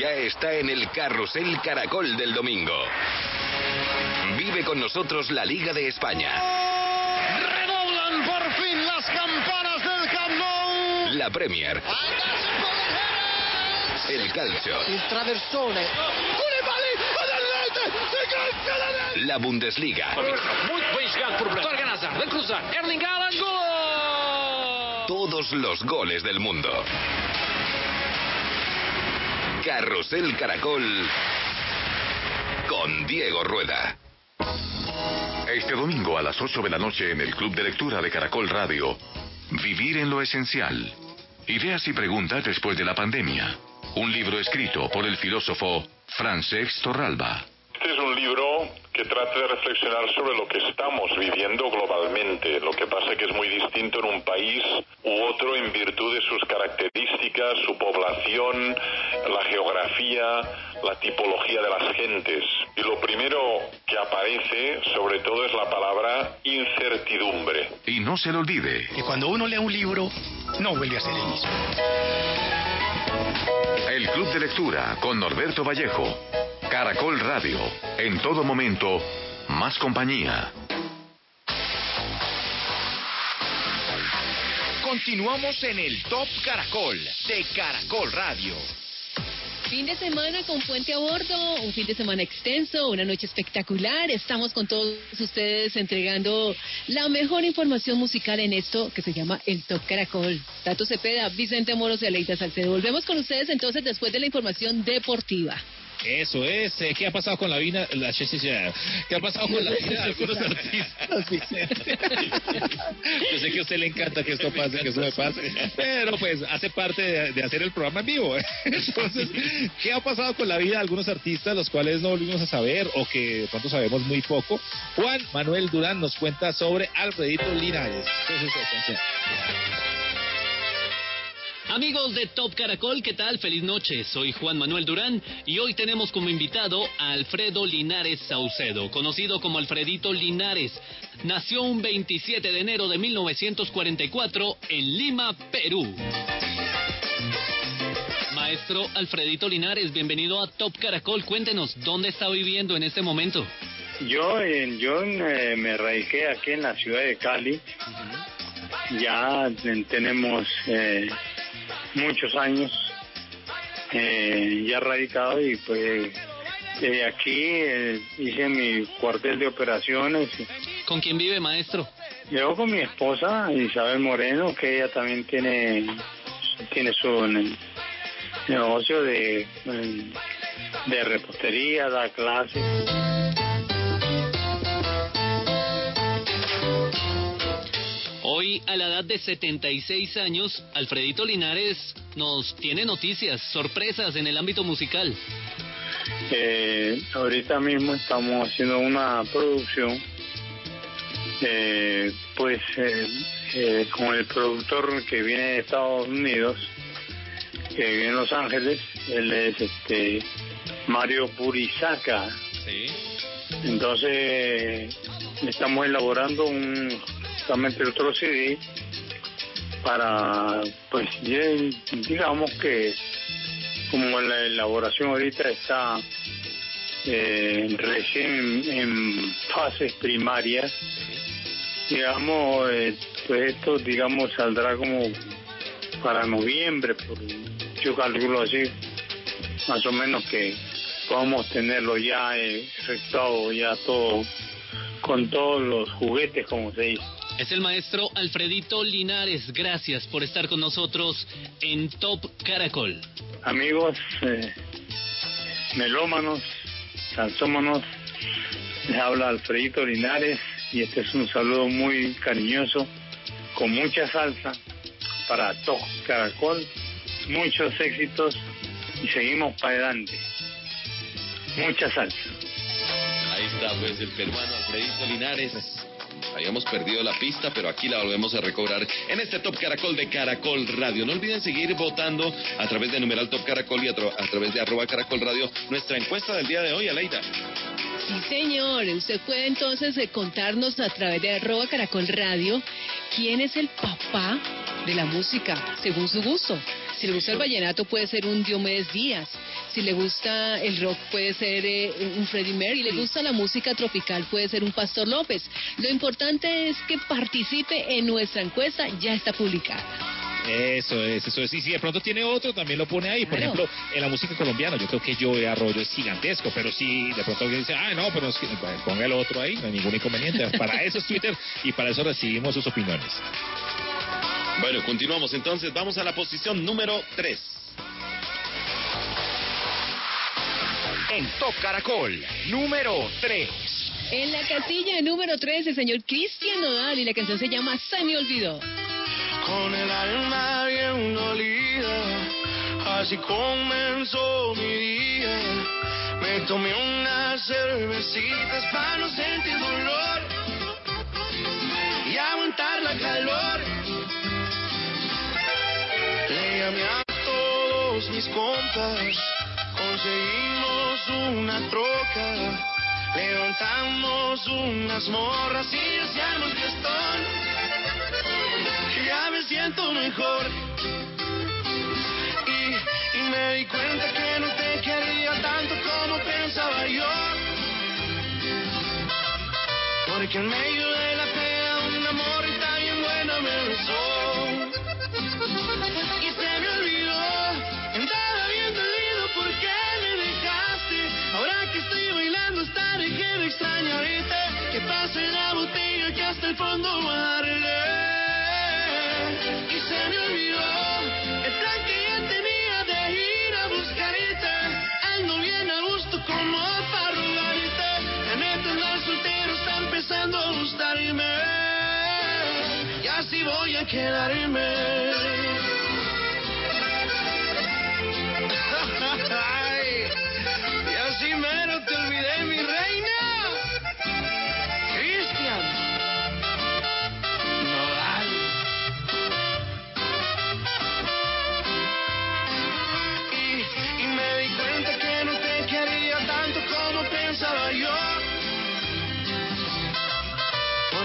[SPEAKER 1] Ya está en el carrusel Caracol del domingo. Vive con nosotros la Liga de España.
[SPEAKER 17] Por fin las campanas del Camp Nou.
[SPEAKER 1] La Premier. El calcio.
[SPEAKER 17] Il traversone. La
[SPEAKER 1] Bundesliga. Todos los goles del mundo. Carrusel Caracol con Diego Rueda. Este domingo a las 8 de la noche en el Club de Lectura de Caracol Radio. Vivir en lo esencial. Ideas y preguntas después de la pandemia. Un libro escrito por el filósofo Francesc Torralba.
[SPEAKER 35] Este es un libro que trata de reflexionar sobre lo que estamos viviendo globalmente. Lo que pasa es que es muy distinto en un país u otro en virtud de sus características, su población, la geografía, la tipología de las gentes. Y lo primero que aparece, sobre todo, es la palabra incertidumbre.
[SPEAKER 1] Y no se lo olvide.
[SPEAKER 37] Que cuando uno lee un libro, no vuelve a ser el mismo.
[SPEAKER 1] El Club de Lectura con Norberto Vallejo. Caracol Radio. En todo momento, más compañía.
[SPEAKER 15] Continuamos en el Top Caracol de Caracol Radio.
[SPEAKER 2] Fin de semana con Puente a Bordo, un fin de semana extenso, una noche espectacular. Estamos con todos ustedes entregando la mejor información musical en esto que se llama el Top Caracol. Tato Cepeda, Vicente Moros y Aleita Salcedo. Volvemos con ustedes entonces después de la información deportiva.
[SPEAKER 4] Eso es. eh, ¿Qué ha pasado con la vida? La, ¿Qué ha pasado con la vida de algunos artistas? Yo sé que a usted le encanta que esto pase, que eso me pase, pero pues hace parte de, de hacer el programa en vivo. Entonces, ¿qué ha pasado con la vida de algunos artistas, los cuales no volvimos a saber o que de pronto sabemos muy poco? Juan Manuel Durán nos cuenta sobre Alfredito Linares. Entonces.
[SPEAKER 38] Amigos de Top Caracol, ¿qué tal? Feliz noche, soy Juan Manuel Durán y hoy tenemos como invitado a Alfredo Linares Saucedo, conocido como Alfredito Linares. Nació un 27 de enero de 1944 en Lima, Perú. Maestro Alfredito Linares, bienvenido a Top Caracol. Cuéntenos, ¿dónde está viviendo en este momento?
[SPEAKER 39] Yo, yo eh, me radiqué aquí en la ciudad de Cali. Ya tenemos eh, muchos años eh, ya radicado y pues desde aquí eh, hice mi cuartel de operaciones.
[SPEAKER 38] ¿Con quién vive, maestro?
[SPEAKER 39] Yo con mi esposa Isabel Moreno, que ella también tiene tiene su ne- negocio de eh, de repostería, da clases.
[SPEAKER 38] Hoy, a la edad de 76 años, Alfredito Linares nos tiene noticias, sorpresas en el ámbito musical.
[SPEAKER 39] Eh, ahorita mismo estamos haciendo una producción, eh, pues eh, eh, con el productor que viene de Estados Unidos, que vive en Los Ángeles, él es este Mario Purizaca. Entonces estamos elaborando un justamente otro CD para, pues digamos que como la elaboración ahorita está eh, recién en, en fases primarias, digamos, eh, pues esto, digamos, saldrá como para noviembre, por, yo calculo así, más o menos que podamos tenerlo ya eh, efectuado, ya todo, con todos los juguetes, como se dice.
[SPEAKER 38] Es el maestro Alfredito Linares. Gracias por estar con nosotros en Top Caracol.
[SPEAKER 39] Amigos, eh, melómanos, salsómanos, les habla Alfredito Linares y este es un saludo muy cariñoso, con mucha salsa para Top Caracol, muchos éxitos y seguimos para adelante. Mucha salsa.
[SPEAKER 3] Ahí está, pues, el peruano Alfredito Linares. Habíamos perdido la pista, pero aquí la volvemos a recobrar en este Top Caracol de Caracol Radio. No olviden seguir votando a través de numeral Top Caracol y a, a través de arroba Caracol Radio nuestra encuesta del día de hoy, Aleida.
[SPEAKER 2] Sí, señor. Usted puede entonces eh, contarnos a través de arroba Caracol Radio quién es el papá de la música, según su gusto. Si le gusta el vallenato puede ser un Diomedes Díaz. Si le gusta el rock puede ser eh, un Freddie Mercury. Le gusta la música tropical puede ser un Pastor López. Lo importante es que participe en nuestra encuesta. Ya está publicada.
[SPEAKER 4] Eso es, eso es. Y si de pronto tiene otro, también lo pone ahí. Por
[SPEAKER 2] Claro.
[SPEAKER 4] ejemplo, en la música colombiana, yo creo que Joe Arroyo es gigantesco, pero si de pronto alguien dice, ah, no, pero es que, bueno, ponga el otro ahí, no hay ningún inconveniente. Para eso es Twitter y para eso recibimos sus opiniones.
[SPEAKER 3] Bueno, continuamos entonces. Vamos a la posición número 3.
[SPEAKER 15] En Top Caracol, número 3.
[SPEAKER 2] En la casilla número 3, el señor Cristian Nodal y la canción se llama Se me olvidó.
[SPEAKER 22] Con el alma bien dolida, así comenzó mi día. Me tomé unas cervecitas para no sentir dolor y aguantar la calor. Llamé todos mis compas, conseguimos una troca. Levantamos unas morras y hacíamos fiestón ya me siento mejor. Y, y me di cuenta que no te quería tanto como pensaba yo. Porque en medio de la Pase la botella que hasta el fondo va a darle y se me olvidó el plan que ya tenía de ir a buscarte. Ando bien a gusto como robarte. La neta andar soltero está empezando a gustarme. Y así voy a quedarme. Y así mero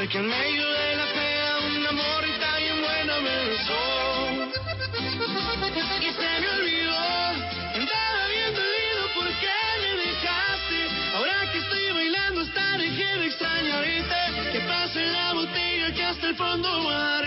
[SPEAKER 22] Porque en medio de la pena una morrita bien buena me besó. Y se me olvidó, andaba bien dolido porque me dejaste. Ahora que estoy bailando hasta dejé de extrañarte. Que pase la botella que hasta el fondo va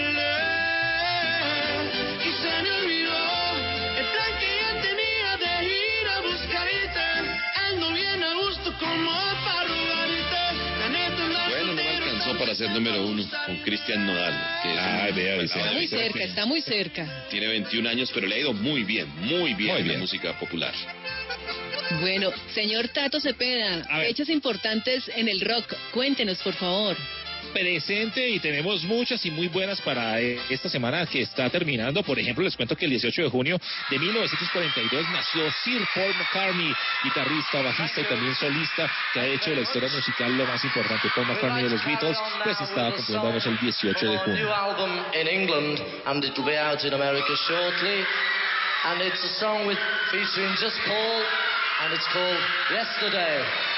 [SPEAKER 22] para
[SPEAKER 3] ser número uno con Cristian Nodal. Que es
[SPEAKER 4] Ay,
[SPEAKER 3] un-
[SPEAKER 4] vea, Vicente.
[SPEAKER 2] Está muy cerca, está muy cerca.
[SPEAKER 3] Tiene 21 años, pero le ha ido muy bien, muy bien
[SPEAKER 4] Muy
[SPEAKER 3] en la música popular.
[SPEAKER 2] Bueno, señor Tato Cepeda, fechas importantes en el rock. Cuéntenos, por favor.
[SPEAKER 4] Presente y tenemos muchas y muy buenas para esta semana que está terminando. Por ejemplo, les cuento que el 18 de junio de 1942 nació Sir Paul McCartney, guitarrista, bajista y también solista, que ha hecho la historia musical lo más importante. Paul McCartney de los Beatles, pues estaba cumpliendo años el 18 de junio.
[SPEAKER 22] and it's called Yesterday.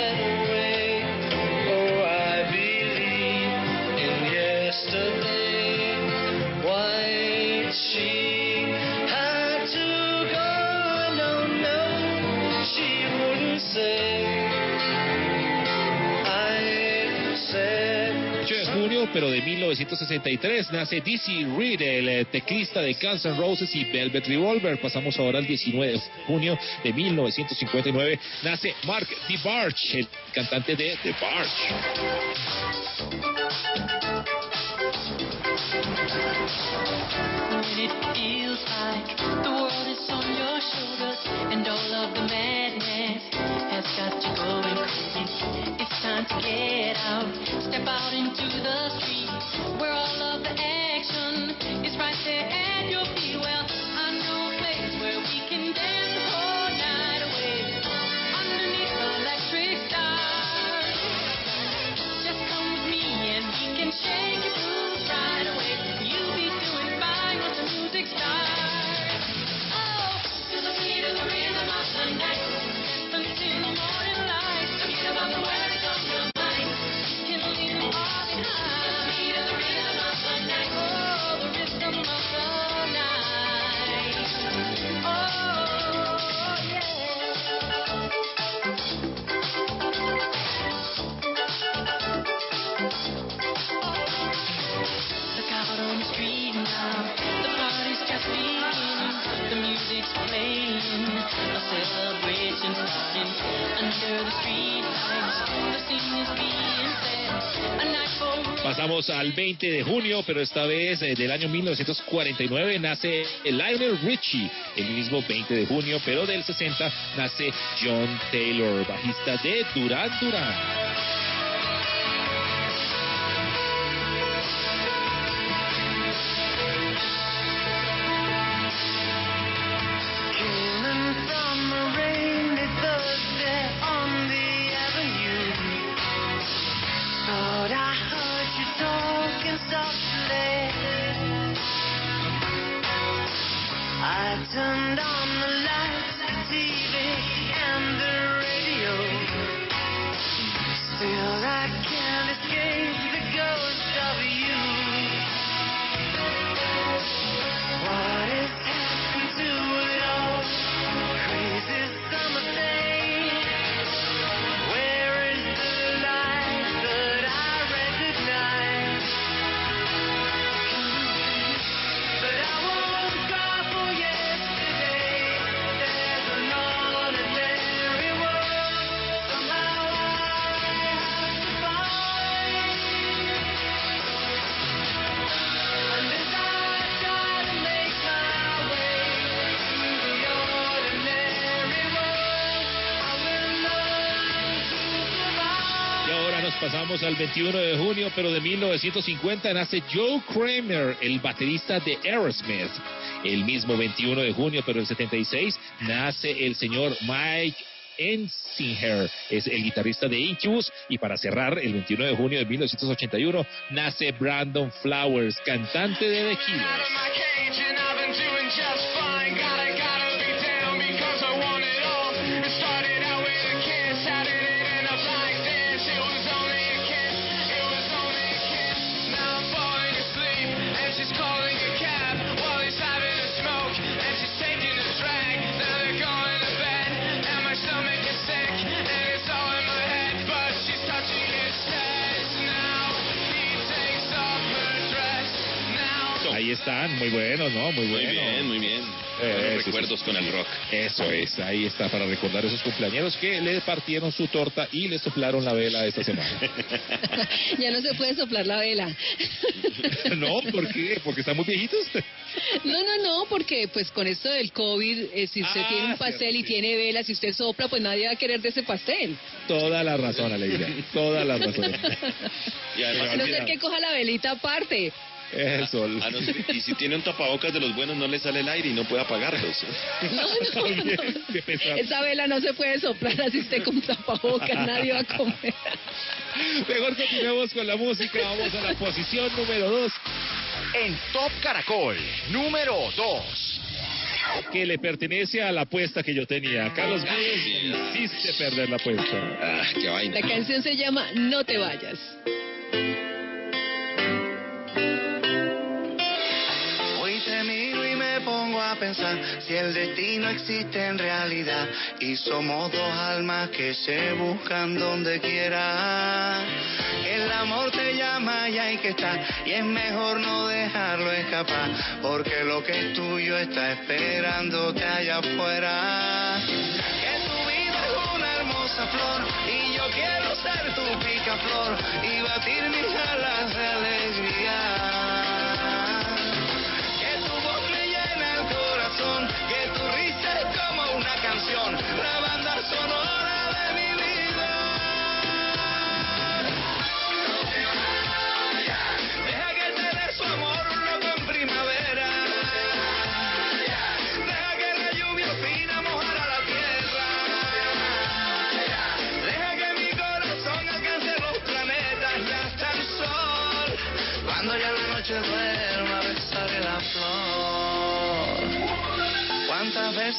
[SPEAKER 4] pero de 1963, nace Dizzy Reed, el eh, teclista de Guns Roses y Velvet Revolver. Pasamos ahora al 19 de junio de 1959, nace Mark DeBarge, el cantante de The
[SPEAKER 17] When
[SPEAKER 4] Pasamos al 20 de junio, pero esta vez eh, del año 1949 nace Lionel Richie. El mismo 20 de junio, pero del 60 nace John Taylor, bajista de Duran Duran. Al 21 de junio, pero de 1950 nace Joe Kramer, el baterista de Aerosmith. El mismo 21 de junio, pero del 76, nace el señor Mike Ensinger, es el guitarrista de Incubus. Y para cerrar, el 21 de junio de 1981, nace Brandon Flowers, cantante de The Killers. Ahí están, muy buenos, ¿no? Muy
[SPEAKER 3] Muy
[SPEAKER 4] bueno.
[SPEAKER 3] bien, muy bien.
[SPEAKER 4] Eh,
[SPEAKER 3] recuerdos
[SPEAKER 4] sí.
[SPEAKER 3] con el rock.
[SPEAKER 4] Eso es, ahí está para recordar esos cumpleaños que le partieron su torta y le soplaron la vela esta semana.
[SPEAKER 2] Ya no se puede soplar la vela.
[SPEAKER 4] no, ¿por qué? Porque están muy viejitos.
[SPEAKER 2] No, no, no, porque pues con esto del COVID, eh, si usted
[SPEAKER 4] Ah,
[SPEAKER 2] tiene un pastel y tiene velas, si usted sopla, pues nadie va a querer de ese pastel.
[SPEAKER 4] Toda la razón, Aleida. Toda la razón.
[SPEAKER 3] Y además-
[SPEAKER 2] A no ser que coja la velita aparte.
[SPEAKER 4] Eso.
[SPEAKER 3] A no ser- y si tiene un tapabocas de los buenos, no le sale el aire y no puede apagarlos.
[SPEAKER 2] No, no, no. Esa vela no se puede soplar así esté con tapabocas, nadie va a comer.
[SPEAKER 4] Mejor continuemos con la música. Vamos a la posición número 2.
[SPEAKER 15] En Top Caracol, número 2.
[SPEAKER 4] que le pertenece a la apuesta que yo tenía. Carlos Vives hiciste perder la apuesta.
[SPEAKER 3] Ah, qué vaina.
[SPEAKER 2] La canción se llama No te vayas.
[SPEAKER 22] Pongo a pensar si el destino existe en realidad y somos dos almas que se buscan donde quiera. El amor te llama y hay que estar y es mejor no dejarlo escapar porque lo que es tuyo está esperándote allá afuera. Que tu vida es una hermosa flor y yo quiero ser tu picaflor y batir mis alas de alegría. Como una canción, la banda sonora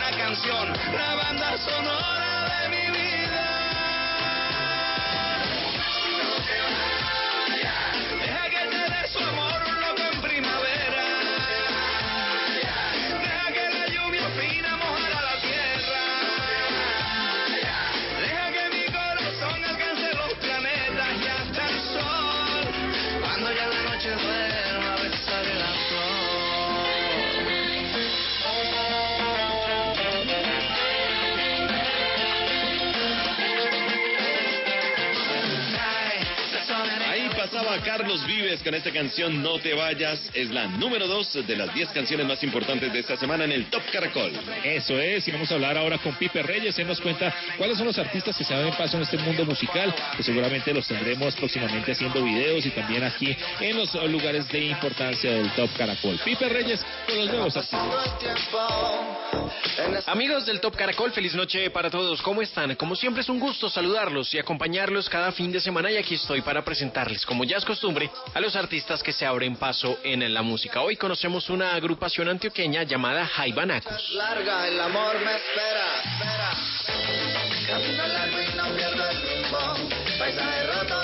[SPEAKER 22] Una canción, la banda sonora de mi vida.
[SPEAKER 3] Carlos Vives con esta canción No te vayas. Es la número dos de las 10 canciones más importantes de esta semana en el Top Caracol.
[SPEAKER 4] Eso es, y vamos a hablar ahora con Pipe Reyes. Él nos cuenta cuáles son los artistas que se dan paso en este mundo musical, que seguramente los tendremos próximamente haciendo videos y también aquí en los lugares de importancia del Top Caracol. Pipe Reyes con los nuevos artistas.
[SPEAKER 40] Amigos del Top Caracol, feliz noche para todos. ¿Cómo están? Como siempre es un gusto saludarlos y acompañarlos cada fin de semana y aquí estoy para presentarles, como ya es costumbre, a los artistas que se abren paso en la música. Hoy conocemos una agrupación antioqueña llamada Jaibanacus.
[SPEAKER 22] larga, el amor me espera, espera. Camino largo y no pierdo el rumbo. Paisaje roto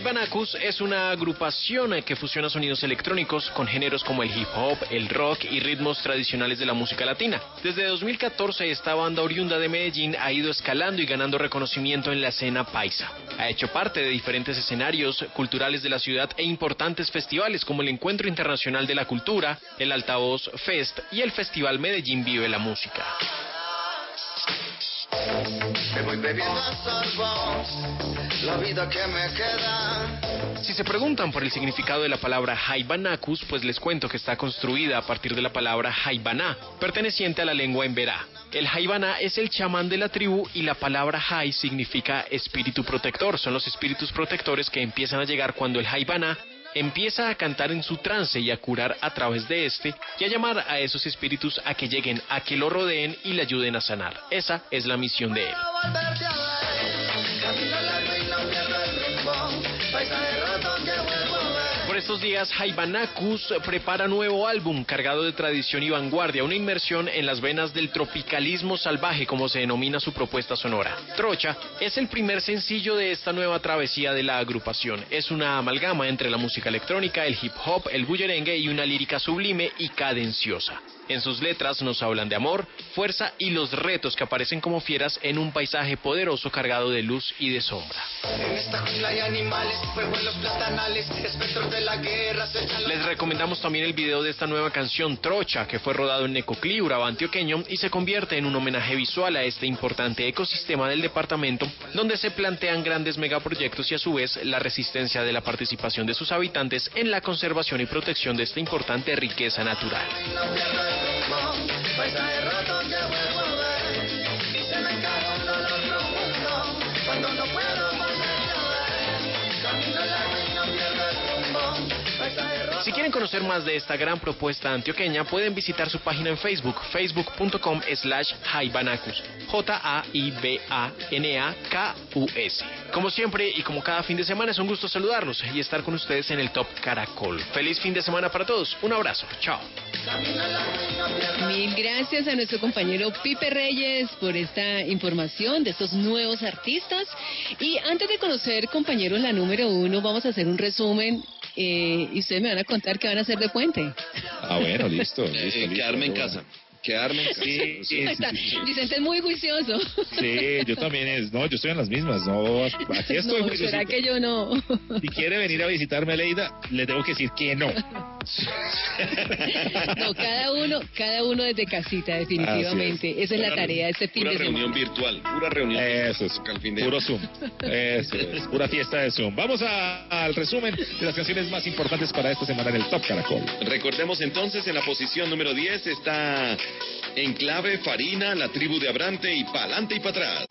[SPEAKER 22] ver.
[SPEAKER 40] Jaibanacus es una agrupación que fusiona sonidos electrónicos con géneros como el hip hop, el rock y ritmos tradicionales de la música latina. Desde 2014 esta banda oriunda de Medellín ha ido escalando y ganando reconocimiento en la escena paisa. Ha hecho parte de diferentes escenarios culturales de la ciudad e importantes festivales como el Encuentro Internacional de la Cultura, el Altavoz Fest y el Festival Medellín Vive la Música. Si se preguntan por el significado de la palabra Jaibanacus, pues les cuento que está construida a partir de la palabra Jaibaná, perteneciente a la lengua emberá. El Jaibaná es el chamán de la tribu y la palabra Jai significa espíritu protector. Son los espíritus protectores que empiezan a llegar cuando el Jaibaná empieza a cantar en su trance y a curar a través de este y a llamar a esos espíritus a que lleguen, a que lo rodeen y le ayuden a sanar. Esa es la misión de él. Estos días, Jaibanacus prepara nuevo álbum cargado de tradición y vanguardia, una inmersión en las venas del tropicalismo salvaje, como se denomina su propuesta sonora. Trocha es el primer sencillo de esta nueva travesía de la agrupación. Es una amalgama entre la música electrónica, el hip hop, el bullerengue y una lírica sublime y cadenciosa. En sus letras nos hablan de amor, fuerza y los retos que aparecen como fieras en un paisaje poderoso cargado de luz y de sombra. Les recomendamos también el video de esta nueva canción Trocha, que fue rodado en Necoclí, Urabá antioqueño, y se convierte en un homenaje visual a este importante ecosistema del departamento, donde se plantean grandes megaproyectos y a su vez la resistencia de la participación de sus habitantes en la conservación y protección de esta importante riqueza natural.
[SPEAKER 5] Rumbo, paisaje roto
[SPEAKER 40] Si quieren conocer más de esta gran propuesta antioqueña, pueden visitar su página en Facebook, facebook.com slash jaibanacus, J-A-I-B-A-N-A-K-U-S. Como siempre y como cada fin de semana, es un gusto saludarlos y estar con ustedes en el Top Caracol. Feliz fin de semana para todos, un abrazo, chao.
[SPEAKER 2] Mil gracias a nuestro compañero Pipe Reyes por esta información de estos nuevos artistas. Y antes de conocer, compañeros, la número uno, vamos a hacer un resumen eh, y ustedes me van a contar qué van a hacer de puente.
[SPEAKER 4] Ah, bueno, listo. listo,
[SPEAKER 3] Eh,
[SPEAKER 4] listo,
[SPEAKER 3] quedarme en
[SPEAKER 4] bueno.
[SPEAKER 3] Quedarme en casa.
[SPEAKER 4] Sí, sí, sí.
[SPEAKER 2] Vicente es muy juicioso.
[SPEAKER 4] Sí, yo también es, no, yo estoy en las mismas, no, aquí estoy
[SPEAKER 2] no. ¿será que yo no?
[SPEAKER 4] Si quiere venir a visitarme, Leida, le tengo que decir que no.
[SPEAKER 2] No, cada uno, cada uno desde casita, definitivamente. Esa es la
[SPEAKER 3] Pura-
[SPEAKER 2] tarea de este fin
[SPEAKER 3] Pura
[SPEAKER 2] de semana.
[SPEAKER 3] reunión virtual, pura reunión.
[SPEAKER 4] Eso es,
[SPEAKER 3] Al fin de
[SPEAKER 4] puro Zoom. Eso es, pura fiesta de Zoom. Vamos a- al resumen de las canciones más importantes para esta semana en el Top Caracol.
[SPEAKER 3] Recordemos entonces, en la posición número 10 está Enclave, Farina, La Tribu de Abrante y Pa'lante y para atrás.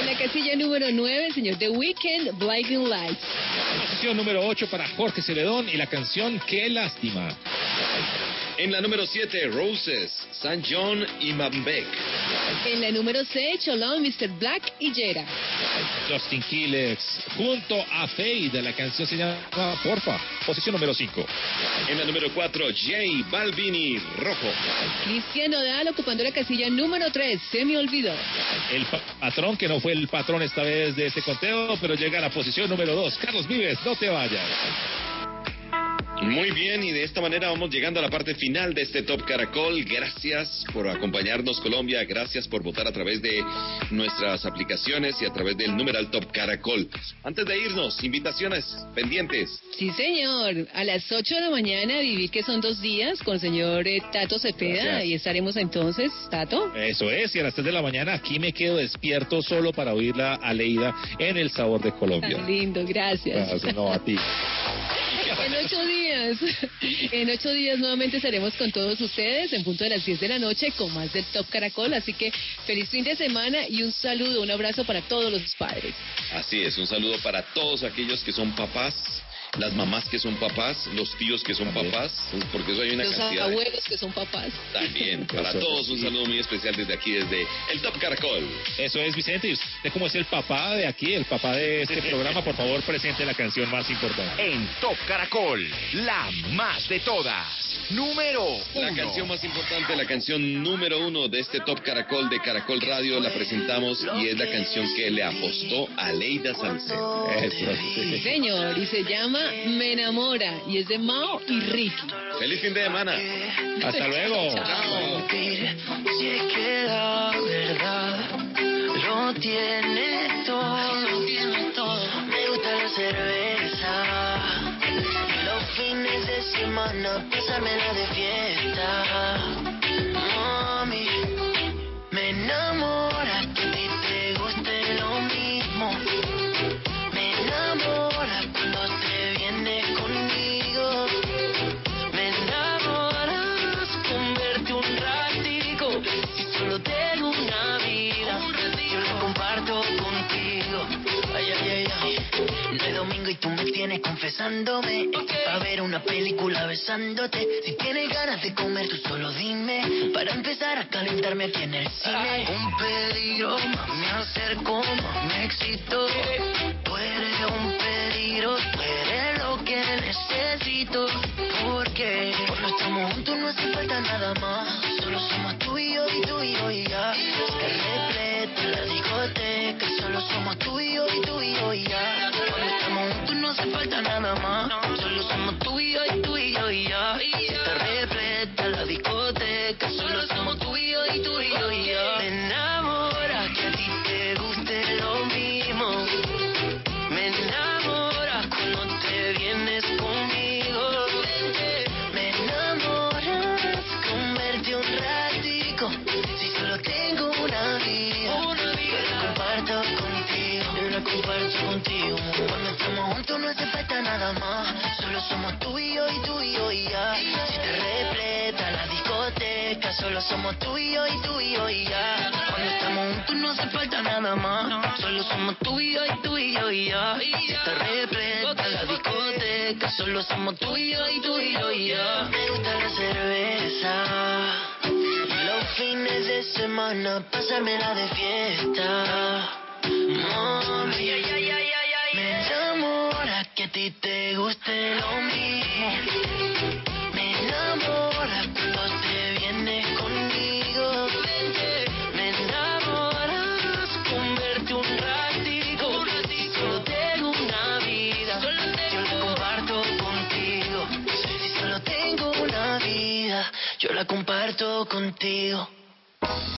[SPEAKER 2] En la casilla número 9, el señor The Weeknd, Blinding Lights.
[SPEAKER 4] Posición número 8 para Jorge Celedón y la canción Qué lástima.
[SPEAKER 3] En la número 7, Roses, San John y Mambek.
[SPEAKER 2] En la número 6, Cholón, Mr. Black y Jera.
[SPEAKER 4] Justin Quiles junto a Fade, la canción se llama Porfa. Posición número 5.
[SPEAKER 3] En la número 4, J Balvin y Rojo.
[SPEAKER 2] Cristian Nodal ocupando la casilla número 3, Se me olvidó.
[SPEAKER 4] El pa- patrón, que no fue el patrón esta vez de este conteo, pero llega a la posición número 2. Carlos Vives, no te vayas.
[SPEAKER 3] Muy bien, y de esta manera vamos llegando a la parte final de este Top Caracol. Gracias por acompañarnos, Colombia. Gracias por votar a través de nuestras aplicaciones y a través del numeral Top Caracol. Antes de irnos, invitaciones pendientes.
[SPEAKER 2] Sí, señor. A las 8 de la mañana viví que son dos días con el señor eh, Tato Cepeda
[SPEAKER 4] Gracias.
[SPEAKER 2] y estaremos entonces, Tato.
[SPEAKER 4] Eso es, y a las 3 de la mañana aquí me quedo despierto solo para oírla a Leida en El Sabor de Colombia.
[SPEAKER 2] Tan lindo, gracias.
[SPEAKER 4] Gracias, no, a ti.
[SPEAKER 2] En ocho días, en ocho días nuevamente estaremos con todos ustedes en punto de las 10 de la noche con más del Top Caracol. Así que feliz fin de semana y un saludo, un abrazo para todos los padres.
[SPEAKER 3] Así es, un saludo para todos aquellos que son papás, las mamás que son papás, los tíos que son papás, porque eso hay una
[SPEAKER 2] Los
[SPEAKER 3] cantidad. de-
[SPEAKER 2] abuelos que son papás.
[SPEAKER 3] También, para todos un saludo muy especial desde aquí, desde el Top Caracol.
[SPEAKER 4] Eso es, Vicente. ¿Y usted cómo es el papá de aquí, el papá de este programa? Por favor, presente la canción más importante.
[SPEAKER 15] En Top Caracol, la más de todas. Número
[SPEAKER 3] La
[SPEAKER 15] uno.
[SPEAKER 3] canción más importante, la canción número uno de este Top Caracol de Caracol Radio, la presentamos y es la canción que le apostó a Leida Salcedo.
[SPEAKER 2] Sí, señor, y se llama Me enamora y es de Mao y Ricky.
[SPEAKER 3] Feliz fin de semana.
[SPEAKER 4] Hasta luego.
[SPEAKER 2] Chao.
[SPEAKER 5] Si es que la verdad lo tiene todo, me gusta la cerveza. Los fines de semana, pasármela de fiesta. Mami, me enamora tú me tienes confesándome. A ver una película besándote. Si tienes ganas de comer, tú solo dime. Para empezar a calentarme aquí en el cine. Un peligro, me acerco, me excito. Tú eres un peligro, tú eres lo que necesito. Porque cuando estamos juntos no hace falta nada más. Solo somos tú y yo y tú y yo y ya. Se repleta discoteca. Solo somos tú y yo y tú y yo y ya. Cuando estamos juntos no hace falta nada más. Solo somos tú y yo y tú y yo y ya. Juntos no hace falta nada más. Solo somos tú y yo y tú y yo y ya. Si te repleta la discoteca, solo somos tú y yo y tú y yo y ya. Cuando estamos juntos no hace falta nada más. Solo somos tú y yo y tú y yo y ya. Si te repleta la discoteca, solo somos tú y yo y tú y yo y ya. Me gusta la cerveza. Los fines de semana, pasármela de fiesta. Mami, me que a ti te guste lo mismo. Me enamora cuando te vienes conmigo. Me enamoras con verte un ratito. Solo tengo una vida, yo la comparto contigo. Si solo tengo una vida, yo la comparto contigo.